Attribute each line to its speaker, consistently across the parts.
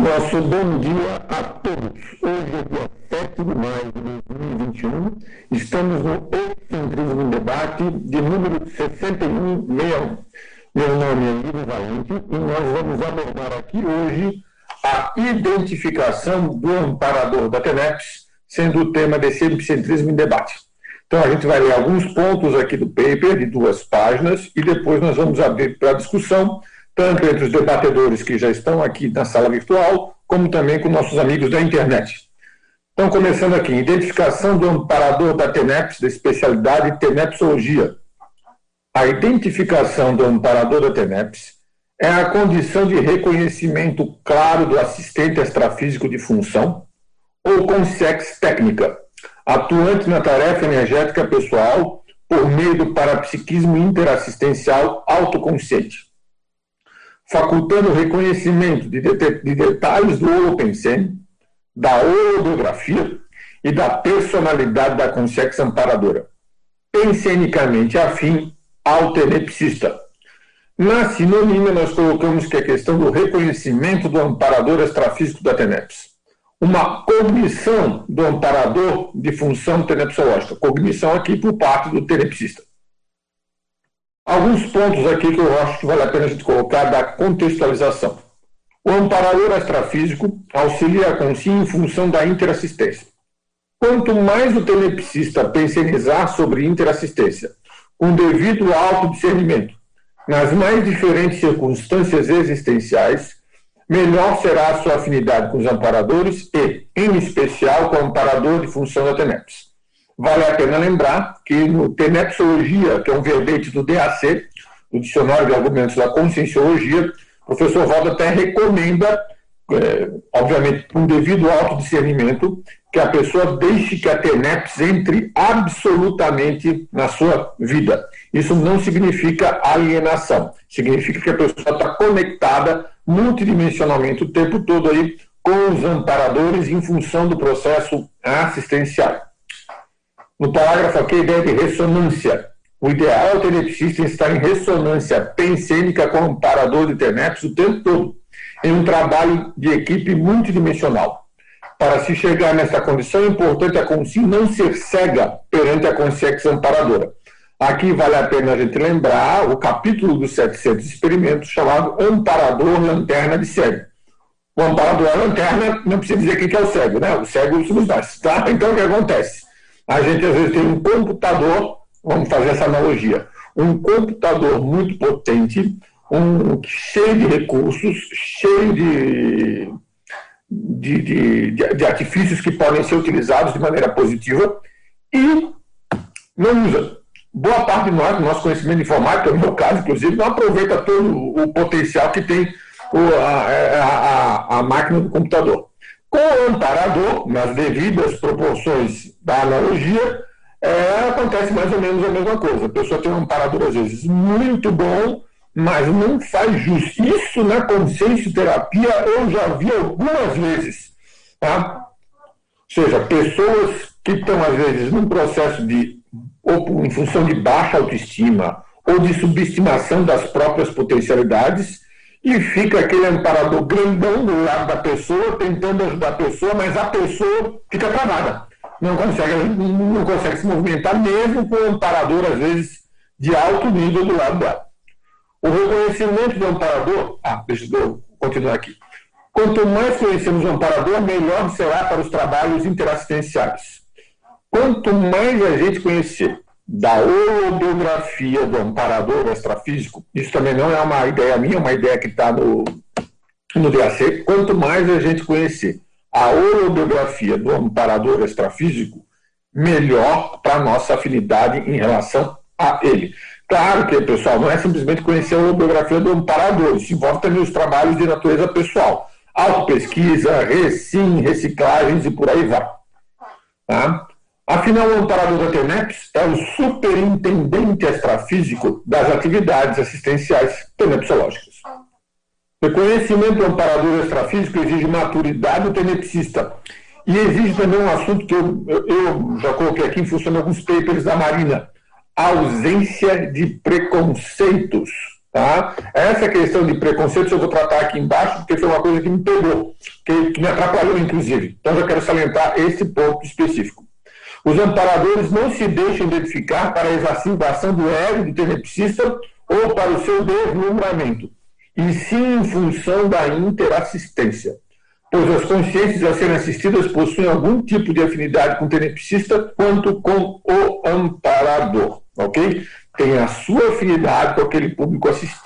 Speaker 1: Nosso bom dia a todos. Hoje é dia 7 de maio de 2021. Estamos no Excentrismo Debate de número 6161. Meu nome é Ivo Valente e nós vamos abordar aqui hoje a identificação do amparador da TENEPS, sendo o tema desse Epicentrismo em Debate. Então a gente vai ler alguns pontos aqui do paper, de duas páginas, e depois nós vamos abrir para discussão tanto entre os debatedores que já estão aqui na sala virtual, como também com nossos amigos da internet. Então, começando aqui, identificação do amparador da TENEPS, da especialidade TENEPSologia. A identificação do amparador da TENEPS é a condição de reconhecimento claro do assistente extrafísico de função, ou consex técnica, atuante na tarefa energética pessoal por meio do parapsiquismo interassistencial autoconsciente facultando o reconhecimento de, de, de detalhes do holopensene, da holografia e da personalidade da consciência amparadora, pensenicamente afim ao tenepsista. Na sinonímia, nós colocamos que a questão do reconhecimento do amparador extrafísico da TENEPS. Uma cognição do amparador de função tenepsológica. Cognição aqui por parte do tenepsista. Alguns pontos aqui que eu acho que vale a pena a gente colocar da contextualização. O amparador extrafísico auxilia a consciência em função da interassistência. Quanto mais o telepsista pensionizar sobre interassistência, com devido autodiscernimento, nas mais diferentes circunstâncias existenciais, melhor será a sua afinidade com os amparadores e, em especial, com o amparador de função da TENEPS. Vale a pena lembrar que no Tenepsologia, que é um verbete do DAC, do Dicionário de Argumentos da Conscienciologia, o professor Valdo até recomenda, é, obviamente com devido autodiscernimento, que a pessoa deixe que a TENEPS entre absolutamente na sua vida. Isso não significa alienação, significa que a pessoa está conectada multidimensionalmente o tempo todo aí com os amparadores em função do processo assistencial. No parágrafo aqui, a ideia de ressonância. O ideal é o telepsista estar em ressonância pensênica com o amparador de TENEPS o tempo todo, em um trabalho de equipe multidimensional. Para se chegar nessa condição, é importante a consciência não ser cega perante a consciência amparadora. Aqui vale a pena a gente lembrar o capítulo dos 700 experimentos chamado Amparador Lanterna de Cego. O amparador é lanterna, não precisa dizer quem é o cego, né? O cego somos nós, tá? Então o que acontece? A gente às vezes tem um computador, vamos fazer essa analogia, um computador muito potente, um, cheio de recursos, cheio de, de, de, de, artifícios que podem ser utilizados de maneira positiva e não usa. Boa parte de nós, do nosso conhecimento de informática, no meu caso, inclusive, não aproveita todo o potencial que tem a, a, a máquina do computador. Com o amparador, nas devidas proporções da analogia, é, acontece mais ou menos a mesma coisa. A pessoa tem um amparador, às vezes, muito bom, mas não faz jus. Isso na consciência terapia eu já vi algumas vezes. Tá? Ou seja, pessoas que estão, às vezes, num processo de, ou em função de baixa autoestima, ou de subestimação das próprias potencialidades, e fica aquele amparador grandão do lado da pessoa, tentando ajudar a pessoa, mas a pessoa fica travada. Não consegue, não consegue se movimentar, mesmo com um amparador, às vezes, de alto nível do lado dela. O reconhecimento do amparador. Ah, deixa eu continuar aqui. Quanto mais conhecemos o amparador, melhor será para os trabalhos interassistenciais. Quanto mais a gente conhecer da holobiografia do amparador extrafísico, isso também não é uma ideia minha, é uma ideia que está no, no DAC. Quanto mais a gente conhecer a holobiografia do amparador extrafísico, melhor para a nossa afinidade em relação a ele. Claro que, pessoal, não é simplesmente conhecer a holobiografia do amparador, isso envolve também os trabalhos de natureza pessoal. Autopesquisa, recim, reciclagens e por aí vai. Tá? Afinal, o amparador da TENEPS é o superintendente extrafísico das atividades assistenciais tenepsológicas. O conhecimento do amparador extrafísico exige maturidade do tenepsista. E exige também um assunto que eu, eu já coloquei aqui em função de alguns papers da Marina: ausência de preconceitos Tá? Essa questão de preconceito eu vou tratar aqui embaixo, porque foi uma coisa que me pegou, que, que me atrapalhou, inclusive. Então, eu quero salientar esse ponto específico. Os amparadores não se deixam identificar para a exacerbação do ego do tenepsista ou para o seu deslumbramento, e sim em função da interassistência, pois as consciências a serem assistidas possuem algum tipo de afinidade com o tenepsista quanto com o amparador, ok? Tem a sua afinidade com aquele público assist,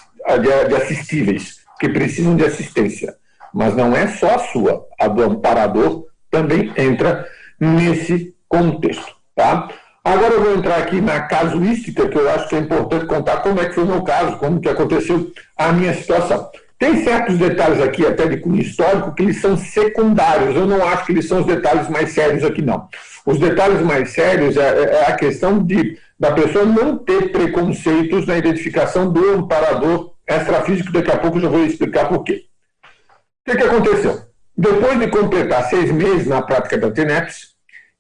Speaker 1: de assistíveis, que precisam de assistência, mas não é só a sua, a do amparador também entra nesse contexto, tá? Agora eu vou entrar aqui na casuística, que eu acho que é importante contar como é que foi o meu caso, como que aconteceu a minha situação. Tem certos detalhes aqui, até de cunho histórico, que eles são secundários. Eu não acho que eles são os detalhes mais sérios aqui, não. Os detalhes mais sérios é, é, é a questão de, da pessoa não ter preconceitos na identificação do amparador extrafísico. Daqui a pouco eu já vou explicar por quê. O que, que aconteceu? Depois de completar seis meses na prática da TENEPS,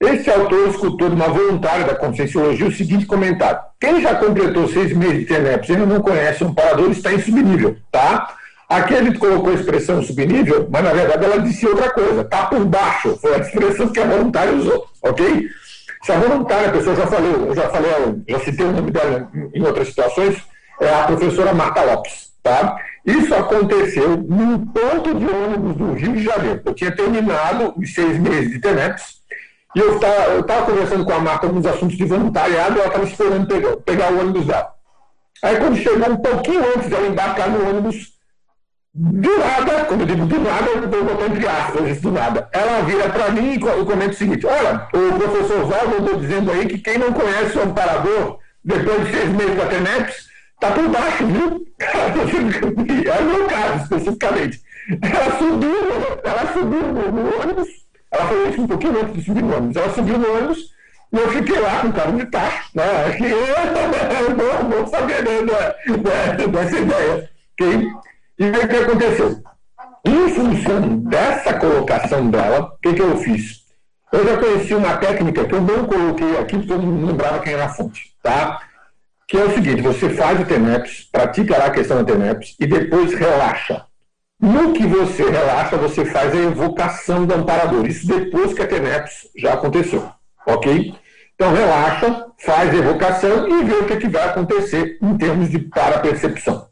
Speaker 1: esse autor escutou de uma voluntária da Conscienciologia o seguinte comentário. Quem já completou seis meses de TENEPS e não conhece um parador está em subnível, tá? Aqui a gente colocou a expressão subnível, mas na verdade ela disse outra coisa, está por baixo, foi a expressão que a voluntária usou, ok? Se a voluntária, a pessoa já falou, já falei, já citei o nome dela em outras situações, é a professora Marta Lopes, tá? Isso aconteceu num ponto de ônibus do Rio de Janeiro. Eu tinha terminado os seis meses de TENEPS, e eu estava conversando com a Marta alguns assuntos de voluntariado, ela estava esperando pegar, pegar o ônibus dela. Aí quando chegou um pouquinho antes dela embarcar no ônibus, do nada, quando eu digo do nada, eu vou botar entre aspas, do nada. Ela vira para mim e comenta o seguinte: olha, o professor Valdo andou dizendo aí que quem não conhece o amparador, depois de seis meses da TENEPS, está por baixo, viu? É o meu caso, especificamente. Ela subiu, ela subiu no ônibus ela falou isso um pouquinho antes de subir no ônibus. Ela subiu no ônibus e eu fiquei lá com o carro de taxa. Né? Que eu não saber né, dessa ideia. Okay? E o que aconteceu? Em função dessa colocação dela, o que, que eu fiz? Eu já conheci uma técnica que eu não coloquei aqui porque eu não lembrava quem era a fonte. Tá? Que é o seguinte: você faz o TENEPS, pratica lá a questão do TENEPS e depois relaxa. No que você relaxa, você faz a evocação do amparador. Isso depois que a TENEPS já aconteceu. Ok? Então relaxa, faz a evocação e vê o que, que vai acontecer em termos de parapercepção.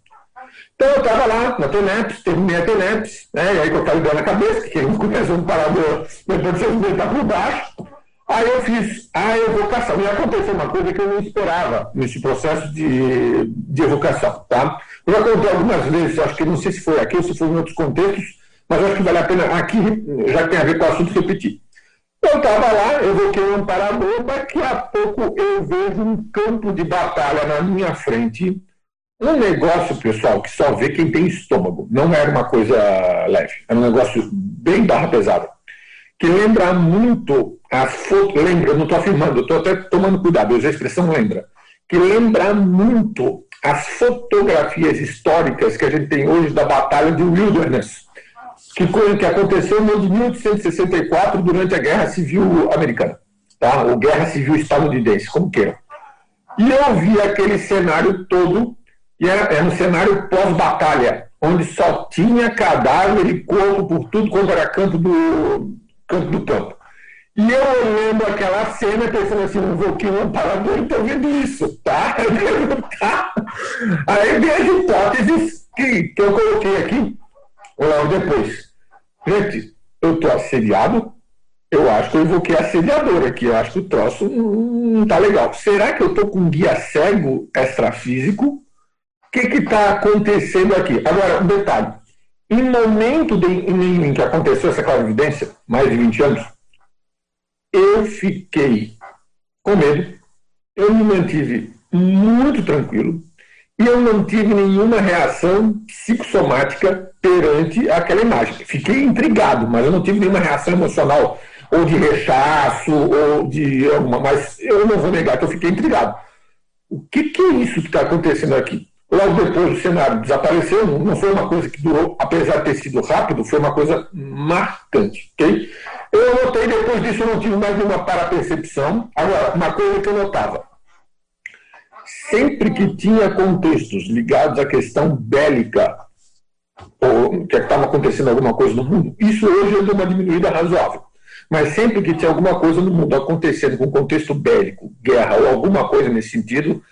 Speaker 1: Então eu estava lá na TENEPS, terminei a TENEPS, né, e aí com aquela ideia na cabeça, que quem não conhece um amparador, depois de você está por baixo. Aí eu fiz a evocação. E aconteceu uma coisa que eu não esperava nesse processo de, de evocação. Tá? Eu já contei algumas vezes, acho que não sei se foi aqui ou se foi em outros contextos, mas acho que vale a pena aqui, já tem a ver com o assunto, repetir. Eu estava lá, evoquei um amparador, daqui a pouco eu vejo um campo de batalha na minha frente. Um negócio, pessoal, que só vê quem tem estômago. Não era uma coisa leve, era um negócio bem barra pesada. Que lembra muito as fotos, lembra, não estou afirmando, estou até tomando cuidado, eu a expressão lembra, que lembra muito as fotografias históricas que a gente tem hoje da Batalha de Wilderness, que, que aconteceu no ano de 1864 durante a Guerra Civil Americana, tá? ou Guerra Civil Estadunidense, como queiram. E eu vi aquele cenário todo, e era, era um cenário pós-batalha, onde só tinha cadáver e corpo por tudo quanto era campo do campo. Do campo. E eu olhando aquela cena, pensando assim, não vou que um amparador e estou vendo isso, tá? tá? Aí vem as hipóteses que, que eu coloquei aqui, logo depois. Gente, eu estou assediado, eu acho que eu invoquei assediador aqui, eu acho que o troço não está legal. Será que eu estou com um guia cego extrafísico? O que está acontecendo aqui? Agora, um detalhe. Em momento de, em, em que aconteceu essa clarividência, mais de 20 anos, eu fiquei com medo, eu me mantive muito tranquilo e eu não tive nenhuma reação psicossomática perante aquela imagem. Fiquei intrigado, mas eu não tive nenhuma reação emocional ou de rechaço ou de alguma, mas eu não vou negar que eu fiquei intrigado. O que, que é isso que está acontecendo aqui? Logo depois o cenário desapareceu, não foi uma coisa que durou, apesar de ter sido rápido, foi uma coisa marcante. Okay? Eu notei, depois disso, eu não tive mais nenhuma parapercepção. Agora, uma coisa que eu notava: sempre que tinha contextos ligados à questão bélica, ou que estava acontecendo alguma coisa no mundo, isso hoje deu uma diminuída razoável. Mas sempre que tinha alguma coisa no mundo acontecendo com contexto bélico, guerra ou alguma coisa nesse sentido,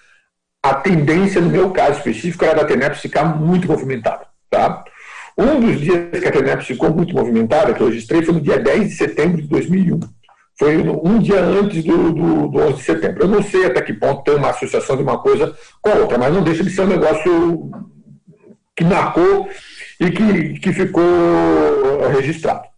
Speaker 1: a tendência, no meu caso específico, era da TENEPS ficar muito movimentada. Tá? Um dos dias que a TENEPS ficou muito movimentada, que eu registrei, foi no dia 10 de setembro de 2001. Foi um dia antes do, do, do 11 de setembro. Eu não sei até que ponto tem uma associação de uma coisa com a outra, mas não deixa de ser um negócio que marcou e que, que ficou registrado.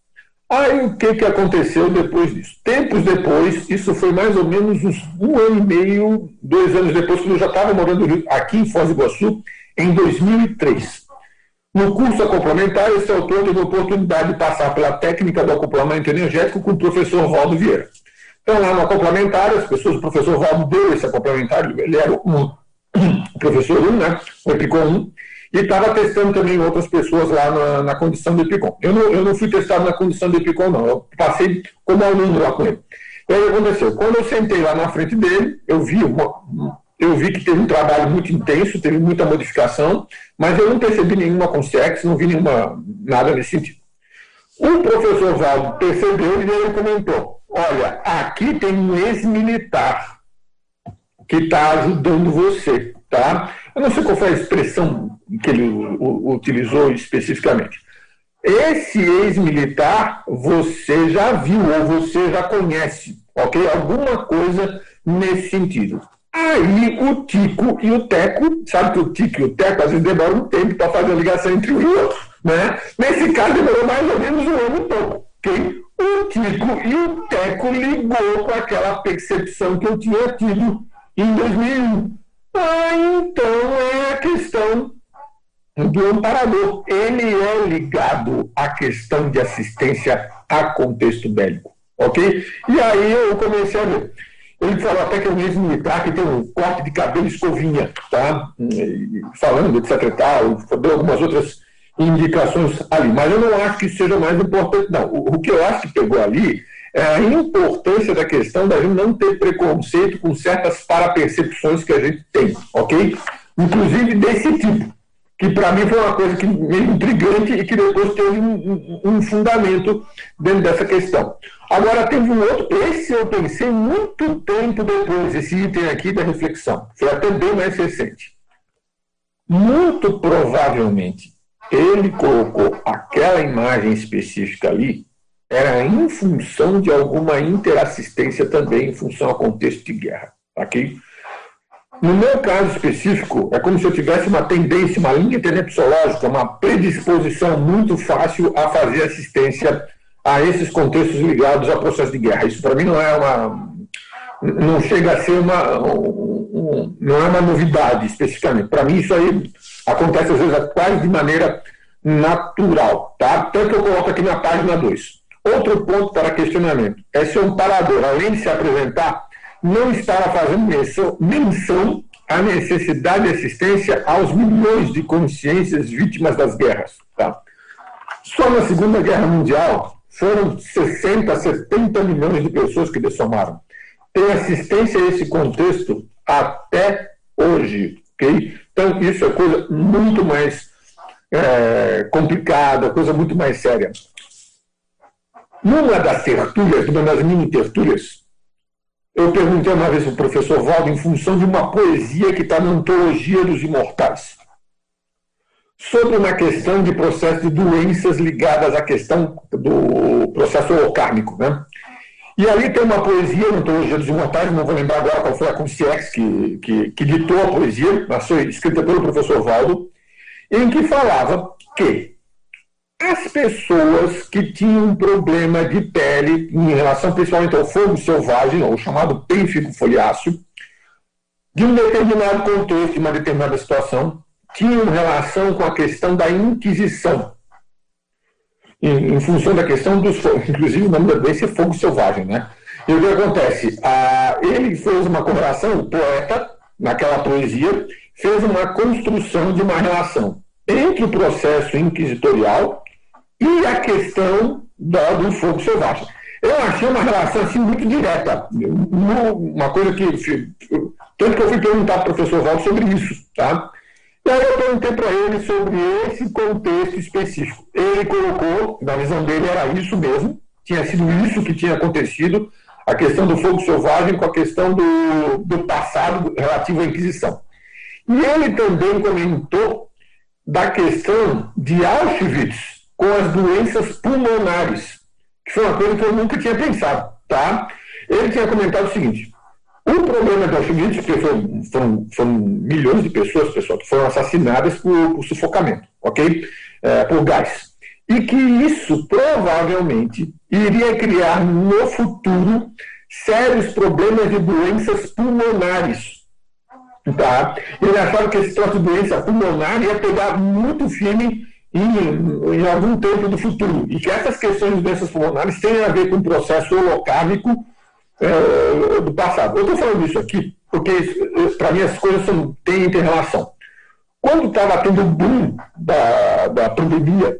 Speaker 1: Aí o que, que aconteceu depois disso? Tempos depois, isso foi mais ou menos uns um ano e meio, dois anos depois, quando eu já estava morando aqui em Foz do Iguaçu, em 2003. No curso complementar, esse autor teve a oportunidade de passar pela técnica do acoplamento energético com o professor Valdo Vieira. Então, lá no complementar, as pessoas, o professor Valdo deu esse complementar, ele era um, professor 1, um, né? O Epicom 1, e estava testando também outras pessoas lá na, na condição do Epicom. Eu não, eu não fui testado na condição do Epicom, não. Eu passei como aluno lá com ele. E aí aconteceu? Quando eu sentei lá na frente dele, eu vi uma, eu vi que teve um trabalho muito intenso, teve muita modificação, mas eu não percebi nenhuma consex, não vi nenhuma, nada nesse sentido. O professor Valdo percebeu e ele comentou: olha, aqui tem um ex-militar que está ajudando você, tá? Eu não sei qual foi a expressão que ele utilizou especificamente. Esse ex-militar você já viu ou você já conhece, ok? Alguma coisa nesse sentido. Aí o Tico e o Teco, sabe que o Tico e o Teco às vezes demoram um tempo para fazer a ligação entre um e outro. Né? Nesse caso demorou mais ou menos um ano pouco. Okay? O Tico e o Teco ligou com aquela percepção que eu tinha tido em 2001. Ah, então é a questão do amparador. Ele é ligado à questão de assistência a contexto bélico. Ok? E aí eu comecei a ver. Ele falou até que é um ex-militar que tem um corte de cabelo escovinha, tá? Falando, etc e tal, deu algumas outras indicações ali. Mas eu não acho que seja mais importante, não. O que eu acho que pegou ali é a importância da questão da gente não ter preconceito com certas parapercepções que a gente tem, ok? Inclusive desse tipo que para mim foi uma coisa que meio intrigante e que depois teve um, um, fundamento dentro dessa questão. Agora, teve um outro, esse eu pensei muito tempo depois, esse item aqui da reflexão, foi até bem mais recente. Muito provavelmente, ele colocou aquela imagem específica ali, era em função de alguma interassistência também, em função ao contexto de guerra. Ok? No meu caso específico, é como se eu tivesse uma tendência, uma linha tenepsológica, uma predisposição muito fácil a fazer assistência a esses contextos ligados ao processo de guerra. Isso para mim não é uma. não chega a ser uma. Um, não é uma novidade especificamente. Para mim, isso aí acontece às vezes quase de maneira natural. Tá? Tanto eu coloco aqui na página 2. Outro ponto para questionamento. É se um parador, além de se apresentar não estava fazendo menção à necessidade de assistência aos milhões de consciências vítimas das guerras. Tá? Só na Segunda Guerra Mundial foram 60, 70 milhões de pessoas que dessomaram. Tem assistência a esse contexto até hoje. Okay? Então, isso é coisa muito mais é, complicada, coisa muito mais séria. Numa das tertúlias, numa das mini tertúlias, eu perguntei uma vez para o professor Valdo em função de uma poesia que está na Antologia dos Imortais, sobre uma questão de processo de doenças ligadas à questão do processo orcárnico. Né? E ali tem uma poesia na Antologia dos Imortais, não vou lembrar agora qual foi a Concierge que, que, que ditou a poesia, mas foi escrita pelo professor Valdo, em que falava que as pessoas que tinham um problema de pele em relação principalmente ao fogo selvagem, ou chamado pênfigo foliáceo, de um determinado contexto, de uma determinada situação, tinham relação com a questão da Inquisição. Em, em função da questão dos fogos, inclusive o nome da doença é fogo selvagem, né? E o que acontece? Ah, ele fez uma correlação, o poeta, naquela poesia, fez uma construção de uma relação entre o processo inquisitorial e a questão da, do fogo selvagem. Eu achei uma relação assim muito direta. Uma coisa que. Tanto que eu fui perguntar para o professor Valdo sobre isso. Tá? E aí eu perguntei para ele sobre esse contexto específico. Ele colocou, na visão dele, era isso mesmo, tinha sido isso que tinha acontecido, a questão do fogo selvagem com a questão do, do passado relativo à Inquisição. E ele também comentou da questão de Auschwitz com as doenças pulmonares, que foi uma coisa que eu nunca tinha pensado. Tá? Ele tinha comentado o seguinte: o problema de Auschwitz, porque foram, foram, foram, milhões de pessoas, pessoal, que foram assassinadas por, por sufocamento, ok? É, por gás. E que isso provavelmente iria criar no futuro sérios problemas de doenças pulmonares. Tá? Ele achava que esse troço de doença pulmonar ia pegar muito firme em, em algum tempo do futuro. E que essas questões de doenças pulmonares têm a ver com o processo holocármico é, do passado. Eu estou falando isso aqui porque, para mim, as coisas são, têm interrelação. Quando estava tendo o boom da, da pandemia,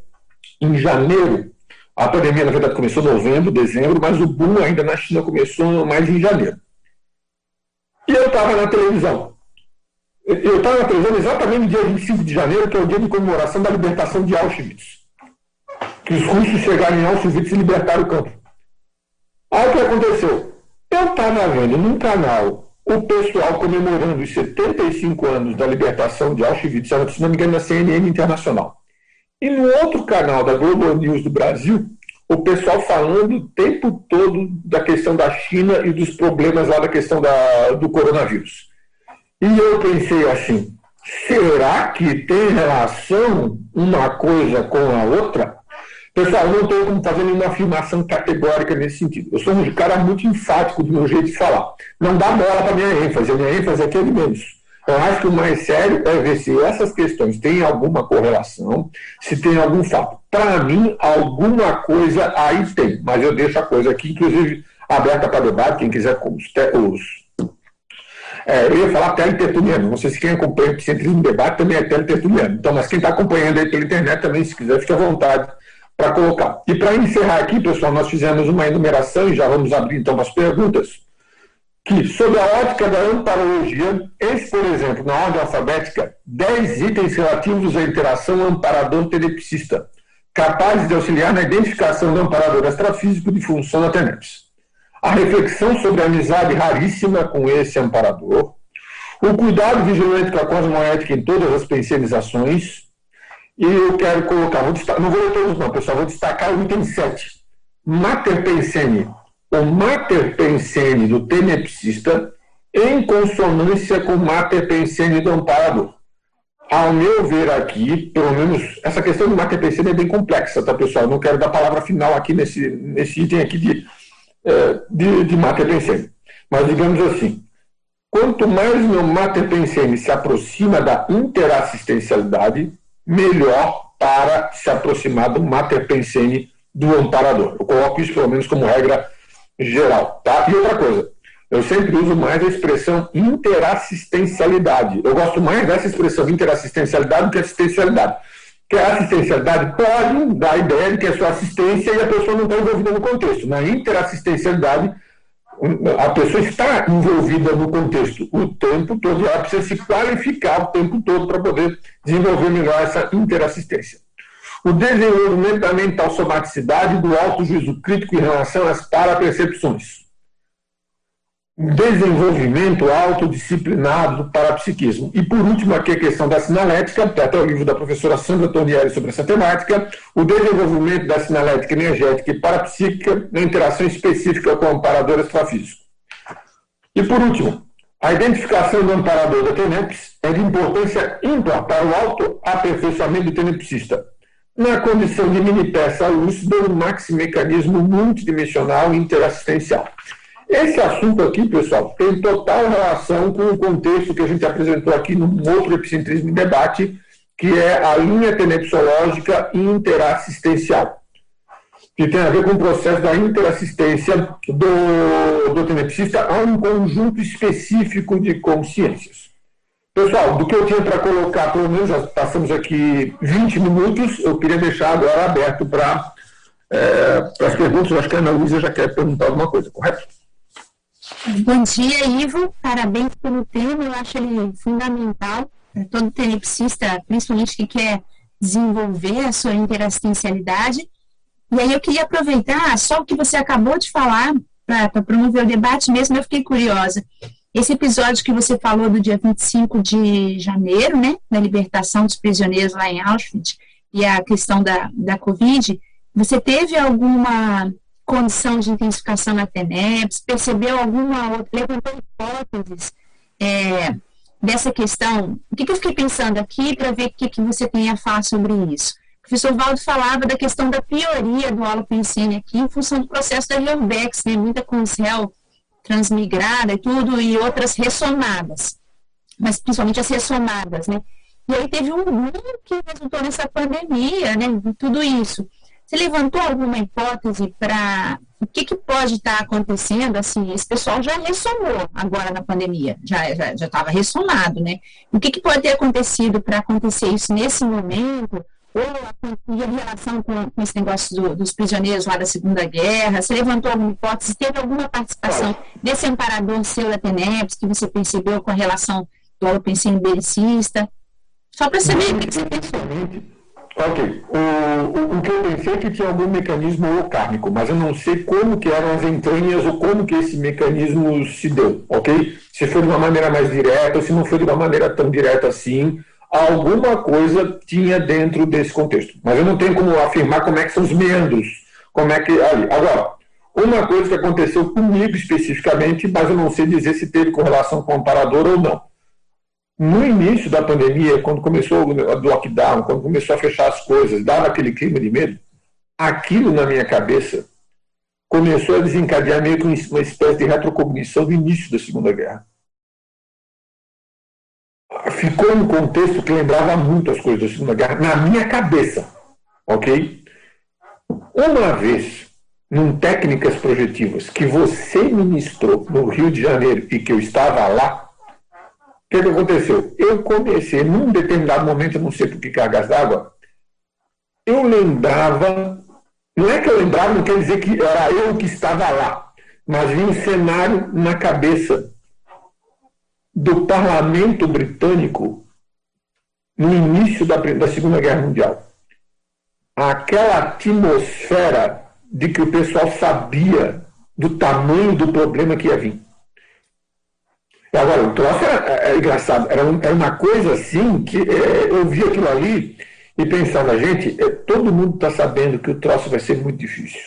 Speaker 1: em janeiro, a pandemia, na verdade, começou em novembro, dezembro, mas o boom ainda na China começou mais em janeiro. E eu estava na televisão. Eu estava televisão exatamente no dia 25 de janeiro, que é o dia de comemoração da libertação de Auschwitz. Que os russos chegaram em Auschwitz e libertaram o campo. Aí o que aconteceu? Eu estava vendo num canal o pessoal comemorando os 75 anos da libertação de Auschwitz, se não me engano, na CNN Internacional. E no outro canal da Globo News do Brasil, o pessoal falando o tempo todo da questão da China e dos problemas lá da questão da, do coronavírus. E eu pensei assim, será que tem relação uma coisa com a outra? Pessoal, eu não como fazer nenhuma afirmação categórica nesse sentido. Eu sou um cara muito enfático do meu jeito de falar. Não dá bola para minha ênfase. A minha ênfase aqui é de menos. Eu acho que o mais sério é ver se essas questões têm alguma correlação, se tem algum fato. Para mim, alguma coisa aí tem, mas eu deixo a coisa aqui, inclusive, aberta para debate, quem quiser, os, os é, eu ia falar teletertuliano, não sei se quem acompanha o Epicentrismo Debate também é teletertuliano. Então, mas quem está acompanhando aí pela internet também, se quiser, fique à vontade para colocar. E para encerrar aqui, pessoal, nós fizemos uma enumeração e já vamos abrir então as perguntas. Que, sob a ótica da amparologia, esse, por exemplo, na ordem alfabética, 10 itens relativos à interação amparador-tenepsista, capazes de auxiliar na identificação do amparador astrafísico de função da TENEPS. A reflexão sobre a amizade raríssima com esse amparador, o cuidado vigilante com a cosmoética em todas as pensionizações, e eu quero colocar, vou destacar, não vou ler todos não, pessoal, vou destacar o item 7. Mater pensene. O mater pensene do tenepsista em consonância com mater pensene do amparador. Ao meu ver aqui, pelo menos, essa questão do mater pensene é bem complexa, tá, pessoal? Não quero dar palavra final aqui nesse, nesse item aqui de, é, de, de mater pensene. Mas digamos assim, quanto mais meu mater pensene se aproxima da interassistencialidade, melhor para se aproximar do mater pensene do amparador. Eu coloco isso pelo menos como regra geral. Tá? E outra coisa, eu sempre uso mais a expressão interassistencialidade. Eu gosto mais dessa expressão interassistencialidade do que assistencialidade. Porque a assistencialidade pode dar a ideia de que é só assistência e a pessoa não está envolvida no contexto. Na interassistencialidade, a pessoa está envolvida no contexto o tempo todo ela precisa se qualificar o tempo todo para poder desenvolver melhor essa interassistência. O desenvolvimento da mental somaticidade do alto juízo crítico em relação às parapercepções desenvolvimento autodisciplinado do parapsiquismo. E por último, aqui a questão da sinalética, tem até o livro da professora Sandra Tonieri sobre essa temática, o desenvolvimento da sinalética energética e parapsíquica na interação específica com o amparador extrafísico. E por último, a identificação do amparador da TENEPS é de importância ímpar para o autoaperfeiçoamento do tenepsista, na condição de mini peça lúcida um maxi-mecanismo multidimensional interassistencial. Esse assunto aqui, pessoal, tem total relação com o contexto que a gente apresentou aqui num outro epicentrismo em debate, que é a linha tenepsológica interassistencial, que tem a ver com o processo da interassistência do, do tenepsista a um conjunto específico de consciências. Pessoal, do que eu tinha para colocar, pelo menos já passamos aqui 20 minutos, eu queria deixar agora aberto para é, para as perguntas, eu acho que a Ana Luísa já quer perguntar alguma coisa, correto?
Speaker 2: Bom dia, Ivo. Parabéns pelo tema. Eu acho ele fundamental para todo tenepsista, principalmente que quer desenvolver a sua interassistencialidade. E aí eu queria aproveitar só o que você acabou de falar para promover o debate mesmo, eu fiquei curiosa. Esse episódio que você falou do dia 25 de janeiro, né, da libertação dos prisioneiros lá em Auschwitz, e a questão da, da Covid, você teve alguma condição de intensificação na TENEPS? Percebeu alguma outra, levantou hipóteses é, dessa questão? O que, que, eu fiquei pensando aqui para ver o que, que você tem a falar sobre isso? O professor Valdo falava da questão da pioria do alopensine aqui em função do processo da Helbex, né, muita com céu transmigrada e tudo, e outras ressonadas, mas principalmente as ressonadas, né? E aí teve um boom que resultou nessa pandemia, né? Tudo isso. Você levantou alguma hipótese para o que, que pode estar tá acontecendo? Assim, esse pessoal já ressomou agora na pandemia, já estava já, já ressomado, né? O que, que pode ter acontecido para acontecer isso nesse momento? Ou a, relação com, com esse negócio do, dos prisioneiros lá da Segunda Guerra? Você levantou alguma hipótese? Teve alguma participação desse amparador seu da TENEPS que você percebeu com a relação do alopensino belicista? Só para saber o que você pensou.
Speaker 1: Ok. O, o, o, que eu pensei é que tinha algum mecanismo kármico, mas eu não sei como que eram as entranhas ou como que esse mecanismo se deu, ok? Se foi de uma maneira mais direta ou se não foi de uma maneira tão direta assim, alguma coisa tinha dentro desse contexto. Mas eu não tenho como afirmar como é que são os meandros, como é que... Ali. Agora, uma coisa que aconteceu comigo especificamente, mas eu não sei dizer se teve correlação com o amparador ou não no início da pandemia, quando começou o lockdown, quando começou a fechar as coisas, dava aquele clima de medo, aquilo na minha cabeça começou a desencadear meio que uma espécie de retrocognição do início da Segunda Guerra. Ficou um contexto que lembrava muito as coisas da Segunda Guerra, na minha cabeça, ok? Uma vez, num Técnicas Projetivas, que você ministrou no Rio de Janeiro e que eu estava lá, que, que aconteceu? Eu comecei, num determinado momento, eu não sei por que cargas d'água, eu lembrava, não é que eu lembrava, não quer dizer que era eu que estava lá, mas vi um cenário na cabeça do parlamento britânico no início da, da Segunda Guerra Mundial. Aquela atmosfera de que o pessoal sabia do tamanho do problema que ia vir. Agora, o troço era, era é, é engraçado, era, um, era, uma coisa assim que é, eu vi aquilo ali e pensava, gente, é, todo mundo está sabendo que o troço vai ser muito difícil.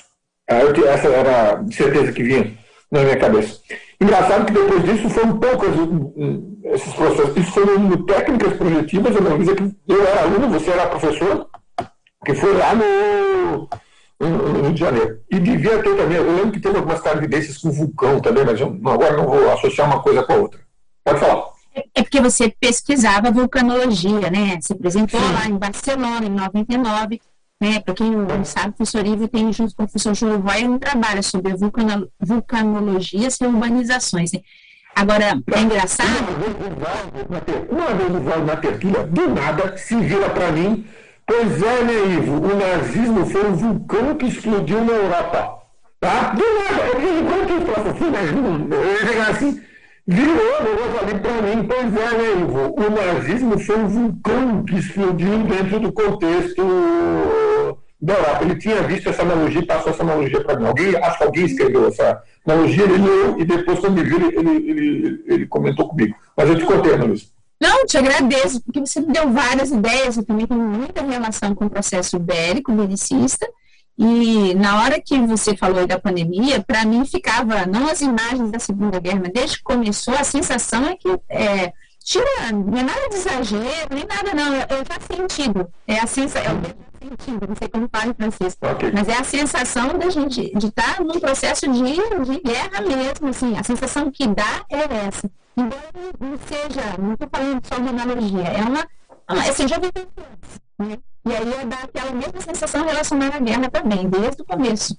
Speaker 1: Ah, eu, essa era a certeza que vinha na minha cabeça. Engraçado que depois disso foram poucas hum, hum, esses processos. Isso foi no técnicas projetivas, eu não dizer que eu era aluno, você era professor, que foi lá no, no Rio de Janeiro. E devia ter também, eu lembro que teve algumas clarividências com vulcão também, mas eu agora não vou associar uma coisa com a outra. Pode falar.
Speaker 2: É porque você pesquisava vulcanologia, né? Se apresentou Sim. lá em Barcelona, em 99. Né? Para quem não sabe, o professor Ivo tem, junto com o professor Júlio Vai, um trabalho sobre a vulcanologia e urbanizações. Né? Agora, é engraçado.
Speaker 1: Uma vez o Valdo na tertúlia, do nada, se vira para mim Pois é, né, Ivo? O nazismo foi um vulcão que explodiu na Europa. Tá? Do nada, enquanto eu faço assim, mas eu assim, virou o negócio ali para mim. Pois é, né, Ivo? O nazismo foi um vulcão que explodiu dentro do contexto da Europa. Ele tinha visto essa analogia passou essa analogia para mim. Alguém, acho que alguém escreveu essa analogia, ele leu e depois, quando me viu, ele, ele, ele, ele comentou comigo. Mas eu te contei, Ana.
Speaker 2: Não, te agradeço, porque você me deu várias ideias, eu também tenho muita relação com o processo bélico, belicista, e na hora que você falou da pandemia, para mim ficava, não as imagens da Segunda Guerra, mas desde que começou, a sensação é que, é, tira, não é nada de exagero, nem nada não, eu, eu já sentido, é a sensação, eu sentido, não sei como fala em francês, mas é a sensação da gente de estar num processo de, de guerra mesmo, assim, a sensação que dá é essa. Não seja, não estou falando só de analogia, é uma, assim, já viveu né? E aí é dar aquela mesma sensação relacionada à guerra também, desde o começo.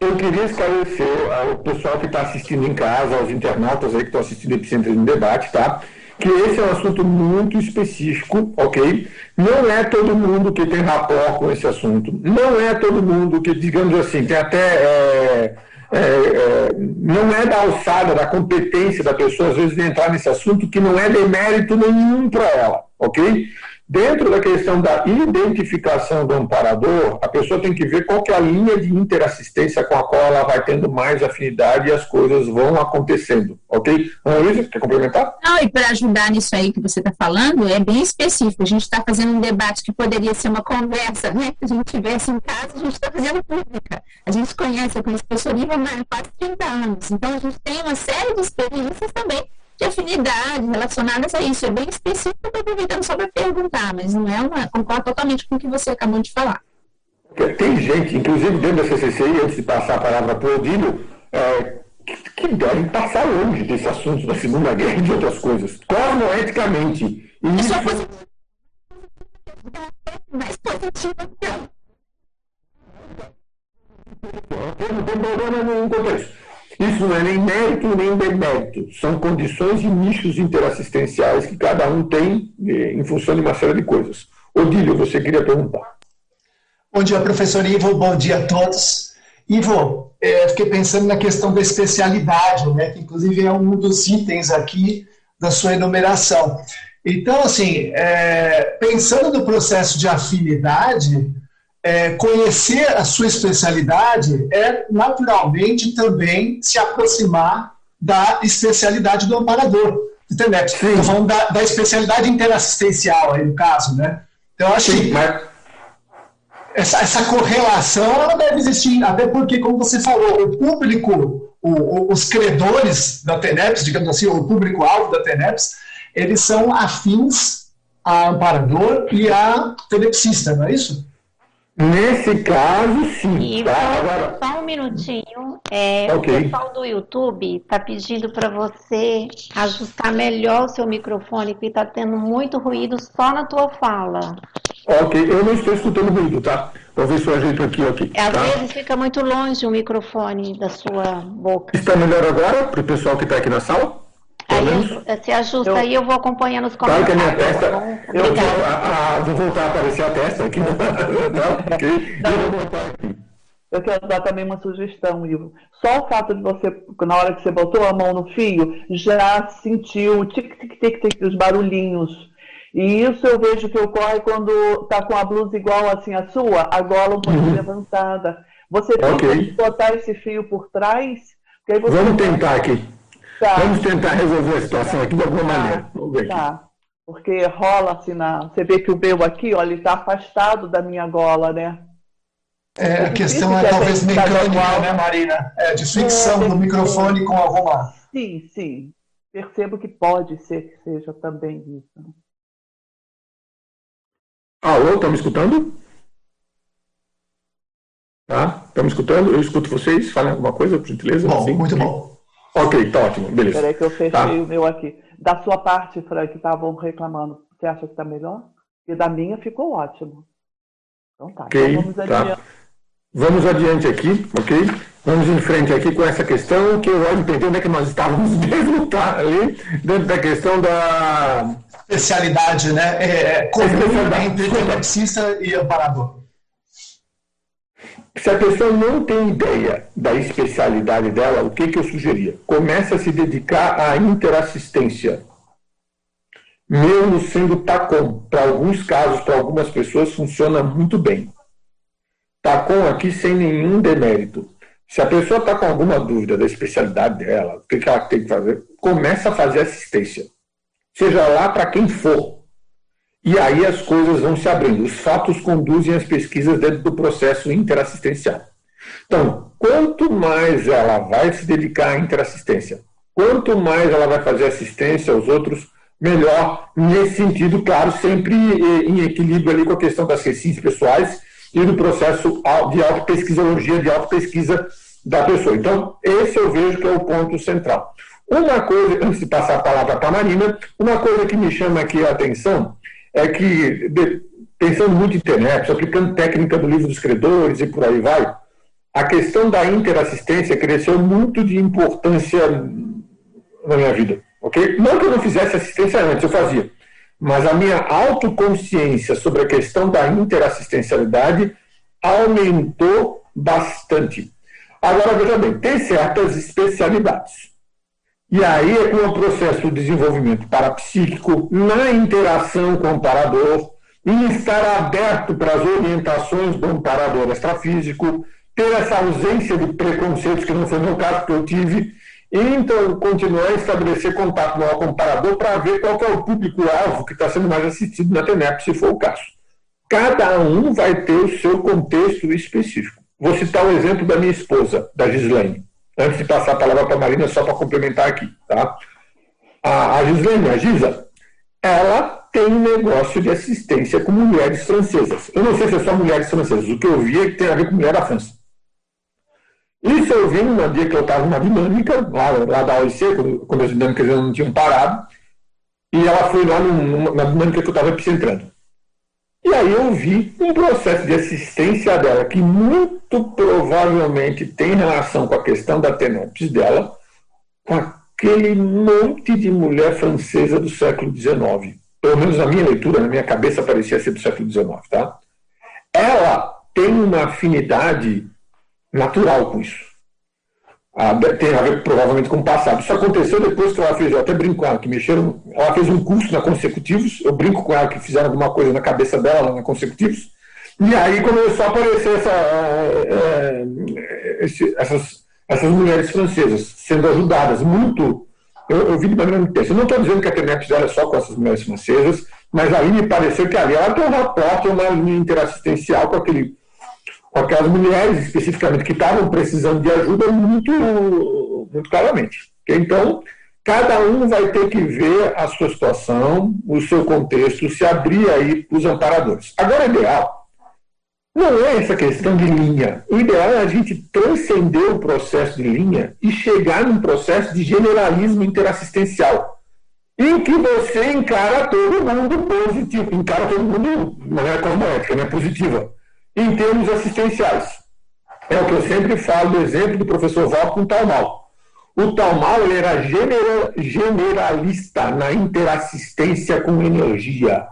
Speaker 1: Eu queria esclarecer ao pessoal que está assistindo em casa, aos internautas aí que estão assistindo Epicentro no Debate, tá? que esse é um assunto muito específico, ok? Não é todo mundo que tem rapport com esse assunto. Não é todo mundo que, digamos assim, tem até. É, é, é, não é da alçada, da competência da pessoa, às vezes, de entrar nesse assunto que não é demérito nenhum para ela, ok? Dentro da questão da identificação do amparador, a pessoa tem que ver qual que é a linha de interassistência com a qual ela vai tendo mais afinidade e as coisas vão acontecendo, ok? Ana Luísa, quer complementar?
Speaker 2: Não, e para ajudar nisso aí que você está falando, é bem específico. A gente está fazendo um debate que poderia ser uma conversa, né? Que a gente tivesse em casa, a gente está fazendo pública. A gente conhece, eu conheço a professor Iva há quase 30 anos. Então, a gente tem uma série de experiências também de afinidade relacionadas a isso. É bem específico, estou aproveitando só para perguntar, mas não é uma. Concordo totalmente com o que você acabou de falar.
Speaker 1: Tem gente, inclusive dentro da CCCI, antes de passar a palavra para o Odílio, é, que devem passar longe desse assunto da Segunda Guerra e de outras coisas, cosmoeticamente. E isso... mais positiva que eu. Não tem problema nenhum com isso. Isso não é nem mérito nem demérito, são condições e nichos interassistenciais que cada um tem eh, em função de uma série de coisas. Odílio, você queria perguntar.
Speaker 3: Bom dia, professor Ivo, bom dia a todos. Ivo, é, fiquei pensando na questão da especialidade, né, que inclusive é um dos itens aqui da sua enumeração. Então, assim, é, pensando no processo de afinidade, é, conhecer a sua especialidade é naturalmente também se aproximar da especialidade do amparador. Entendeu? Estou falando da, da, especialidade interassistencial aí no caso, né? Então, eu acho Sim, que mas... essa, essa correlação ela deve existir, até porque, como você falou, o público, o, o, os credores da TENEPS, digamos assim, o público-alvo da TENEPS, eles são afins a amparador e a tenepsista, não é isso?
Speaker 1: Nesse caso, sim.
Speaker 4: E tá? Agora... Só um minutinho. É, okay. O pessoal do YouTube está pedindo para você ajustar melhor o seu microfone, porque está tendo muito ruído só na tua fala.
Speaker 1: Ok, eu não estou escutando ruído, tá? Vou ver se eu ajeito aqui, ok.
Speaker 4: Às
Speaker 1: tá?
Speaker 4: vezes fica muito longe o microfone da sua boca.
Speaker 1: Está melhor agora para o pessoal que está aqui na sala?
Speaker 4: Aí se ajusta eu, aí, eu vou acompanhando os comentários. Claro
Speaker 1: que a minha testa. Tá eu, eu a, a, vou voltar a aparecer a testa aqui. tá? okay.
Speaker 5: Eu quero dar também uma sugestão, Ivo. Só o fato de você, na hora que você botou a mão no fio, já sentiu o tic-tic-tic-tic dos barulhinhos. E isso eu vejo que ocorre quando está com a blusa igual assim a sua, a gola um pouquinho uhum. levantada. Você tem okay. que botar esse fio por trás.
Speaker 1: Vamos tentar aqui. Tá. Vamos tentar resolver a situação aqui de alguma tá. maneira. Vamos ver
Speaker 5: tá. aqui. Porque rola assim na. Você vê que o meu aqui, olha, ele está afastado da minha gola, né?
Speaker 3: É, a questão é talvez mecânica, né, Marina? É, de fricção é, do microfone com alguma.
Speaker 5: Sim, sim. Percebo que pode ser que seja também isso.
Speaker 1: Alô, estão me escutando? Tá? Estão me escutando? Eu escuto vocês. Falem alguma coisa, por gentileza?
Speaker 3: Bom, Sim. muito bom.
Speaker 1: Ok, tá ótimo, beleza.
Speaker 5: Peraí que eu fechei tá. o meu aqui. Da sua parte, Frank, estavam reclamando. Você acha que está melhor? E da minha ficou ótimo. Então tá.
Speaker 1: Ok, então vamos tá. adiante. Vamos adiante aqui, ok? Vamos em frente aqui com essa questão que eu olho entender onde é que nós estávamos mesmo, tá? Ali, dentro da questão da...
Speaker 3: Especialidade, né? É, é comum entre tenepsista e amparador.
Speaker 1: Se a pessoa não tem ideia da especialidade dela, o que, que eu sugeria? Comece a se dedicar à interassistência. Mesmo sendo TACOM, para alguns casos, para algumas pessoas, funciona muito bem. TACOM aqui sem nenhum demérito. Se a pessoa está com alguma dúvida da especialidade dela, o que, que ela tem que fazer, começa a fazer assistência. Seja lá para quem for. E aí as coisas vão se abrindo. Os fatos conduzem as pesquisas dentro do processo interassistencial. Então, quanto mais ela vai se dedicar à interassistência, quanto mais ela vai fazer assistência aos outros, melhor. Nesse sentido, claro, sempre em equilíbrio ali com a questão das recins pessoais e do processo de autopesquisologia, de autopesquisa da pessoa. Então, esse eu vejo que é o ponto central. Uma coisa, antes de passar a palavra para a Marina, uma coisa que me chama aqui a atenção é que, pensando muito em internet, aplicando técnica do livro dos credores e por aí vai, a questão da interassistência cresceu muito de importância na minha vida. ok? Não que eu não fizesse assistência antes, eu fazia. Mas a minha autoconsciência sobre a questão da interassistencialidade aumentou bastante. Agora, veja bem, tem certas especialidades. E aí é com o processo de desenvolvimento parapsíquico, na interação com o amparador, em estar aberto para as orientações do amparador extrafísico, ter essa ausência de preconceitos, que não foi meu caso, que eu tive, e então continuar a estabelecer contato com o comparador para ver qual é o público-alvo que está sendo mais assistido na TENEP, se for o caso. Cada um vai ter o seu contexto específico. Vou citar um exemplo da minha esposa, da Gislaine antes de passar a palavra para a Marina, só para complementar aqui. Tá? A, a Gislaine, a Gisa, ela tem um negócio de assistência com mulheres francesas. Eu não sei se é só mulheres francesas, o que eu vi é que tem a ver com mulher da França. Isso eu vi num dia que eu estava numa dinâmica, lá, lá da OIC, quando, quando as dinâmicas não tinham parado, e ela foi lá num, na dinâmica que eu estava epicentrando. E aí eu vi um processo de assistência dela que muito provavelmente tem relação com a questão da tenepes dela, com aquele monte de mulher francesa do século XIX. Pelo menos na minha leitura, na minha cabeça, parecia ser do século XIX. Tá? Ela tem uma afinidade natural com isso. Ah, tem a ver provavelmente com o passado. Isso aconteceu depois que ela fez, eu até brinco com ela, que mexeram, ela fez um curso na Consecutivos, eu brinco com ela que fizeram alguma coisa na cabeça dela na Consecutivos, e aí começou a aparecer essa, é, esse, essas, essas mulheres francesas sendo ajudadas muito, eu, eu vi de maneira muito intensa. Eu não estou dizendo que a TENEP é só com essas mulheres francesas, mas aí me pareceu que ali ela tem um rapport, uma linha interassistencial com aquele aquelas mulheres especificamente que estavam precisando de ajuda muito, muito claramente. Então, cada um vai ter que ver a sua situação, o seu contexto, se abrir aí para os amparadores. Agora, o ideal não é essa questão de linha. O ideal é a gente transcender o processo de linha e chegar num processo de generalismo interassistencial, em que você encara todo mundo positivo, encara todo mundo de maneira cosmoética, né, positiva em termos assistenciais. É o que eu sempre falo do exemplo do professor Val com o Talmal. O Talmal era general, generalista na interassistência com energia.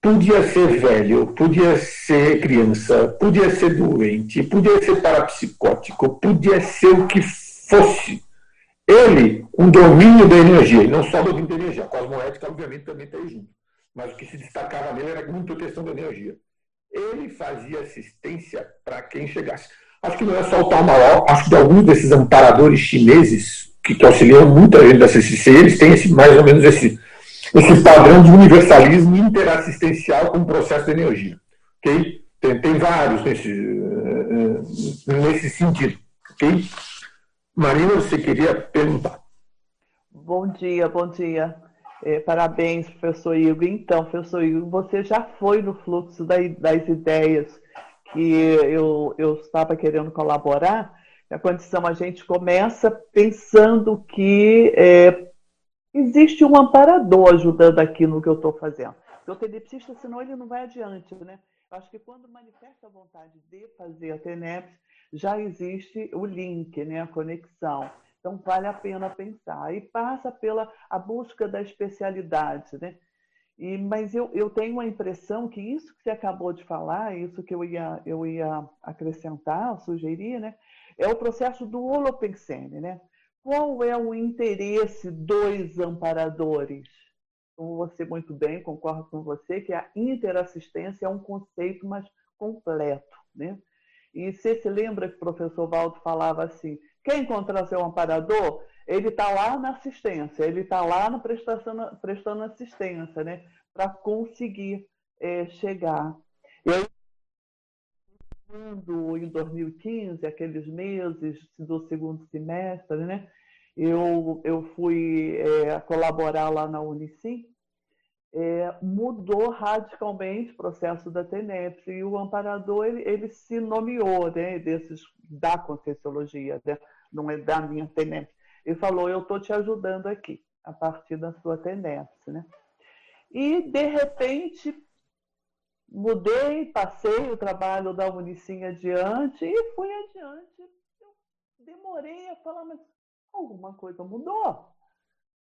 Speaker 1: Podia ser velho, podia ser criança, podia ser doente, podia ser parapsicótico, podia ser o que fosse. Ele, um domínio da energia, e não só domínio da energia, a cosmoética, obviamente, também está junto. Mas o que se destacava nele era muito a questão da energia ele fazia assistência para quem chegasse. Acho que não é só o tal maior, acho que de alguns desses amparadores chineses que, que auxiliam muita gente da CCC, eles têm esse, mais ou menos esse, esse padrão de universalismo interassistencial com o processo de energia. Okay? Tem, tem vários nesse, eh, nesse sentido. Okay? Marina, você queria perguntar.
Speaker 5: Bom dia, bom dia. É, parabéns, professor Igor. Então, professor Igor, você já foi no fluxo das ideias que eu, eu estava querendo colaborar. A condição, a gente começa pensando que é, existe um amparador ajudando aqui no que eu estou fazendo. O tenepsista, senão ele não vai adiante, né? Acho que quando manifesta a vontade de fazer a TENEPS, já existe o link, né? a conexão. Então, vale a pena pensar. E passa pela a busca da especialidade, né? E, mas eu, eu tenho a impressão que isso que você acabou de falar, isso que eu ia, eu ia acrescentar, sugerir, né? É o processo do holopensene, né? Qual é o interesse dos amparadores? Como você muito bem, concordo com você, que a interassistência é um conceito mais completo, né? E você se lembra que o professor Valdo falava assim, quer encontrar seu amparador? Ele está lá na assistência, ele está lá no prestação, prestando assistência, né? Para conseguir é, chegar. E quando em 2015, aqueles meses do segundo semestre, né? Eu, eu fui é, colaborar lá na Unicim, é, mudou radicalmente o processo da TENEPS e o amparador ele, ele se nomeou né, desses da Conscienciologia, né? Não é da minha tenência. Ele falou, eu estou te ajudando aqui, a partir da sua tenência. Né? E, de repente, mudei, passei o trabalho da Unicim adiante e fui adiante. Eu demorei a falar, mas alguma coisa mudou.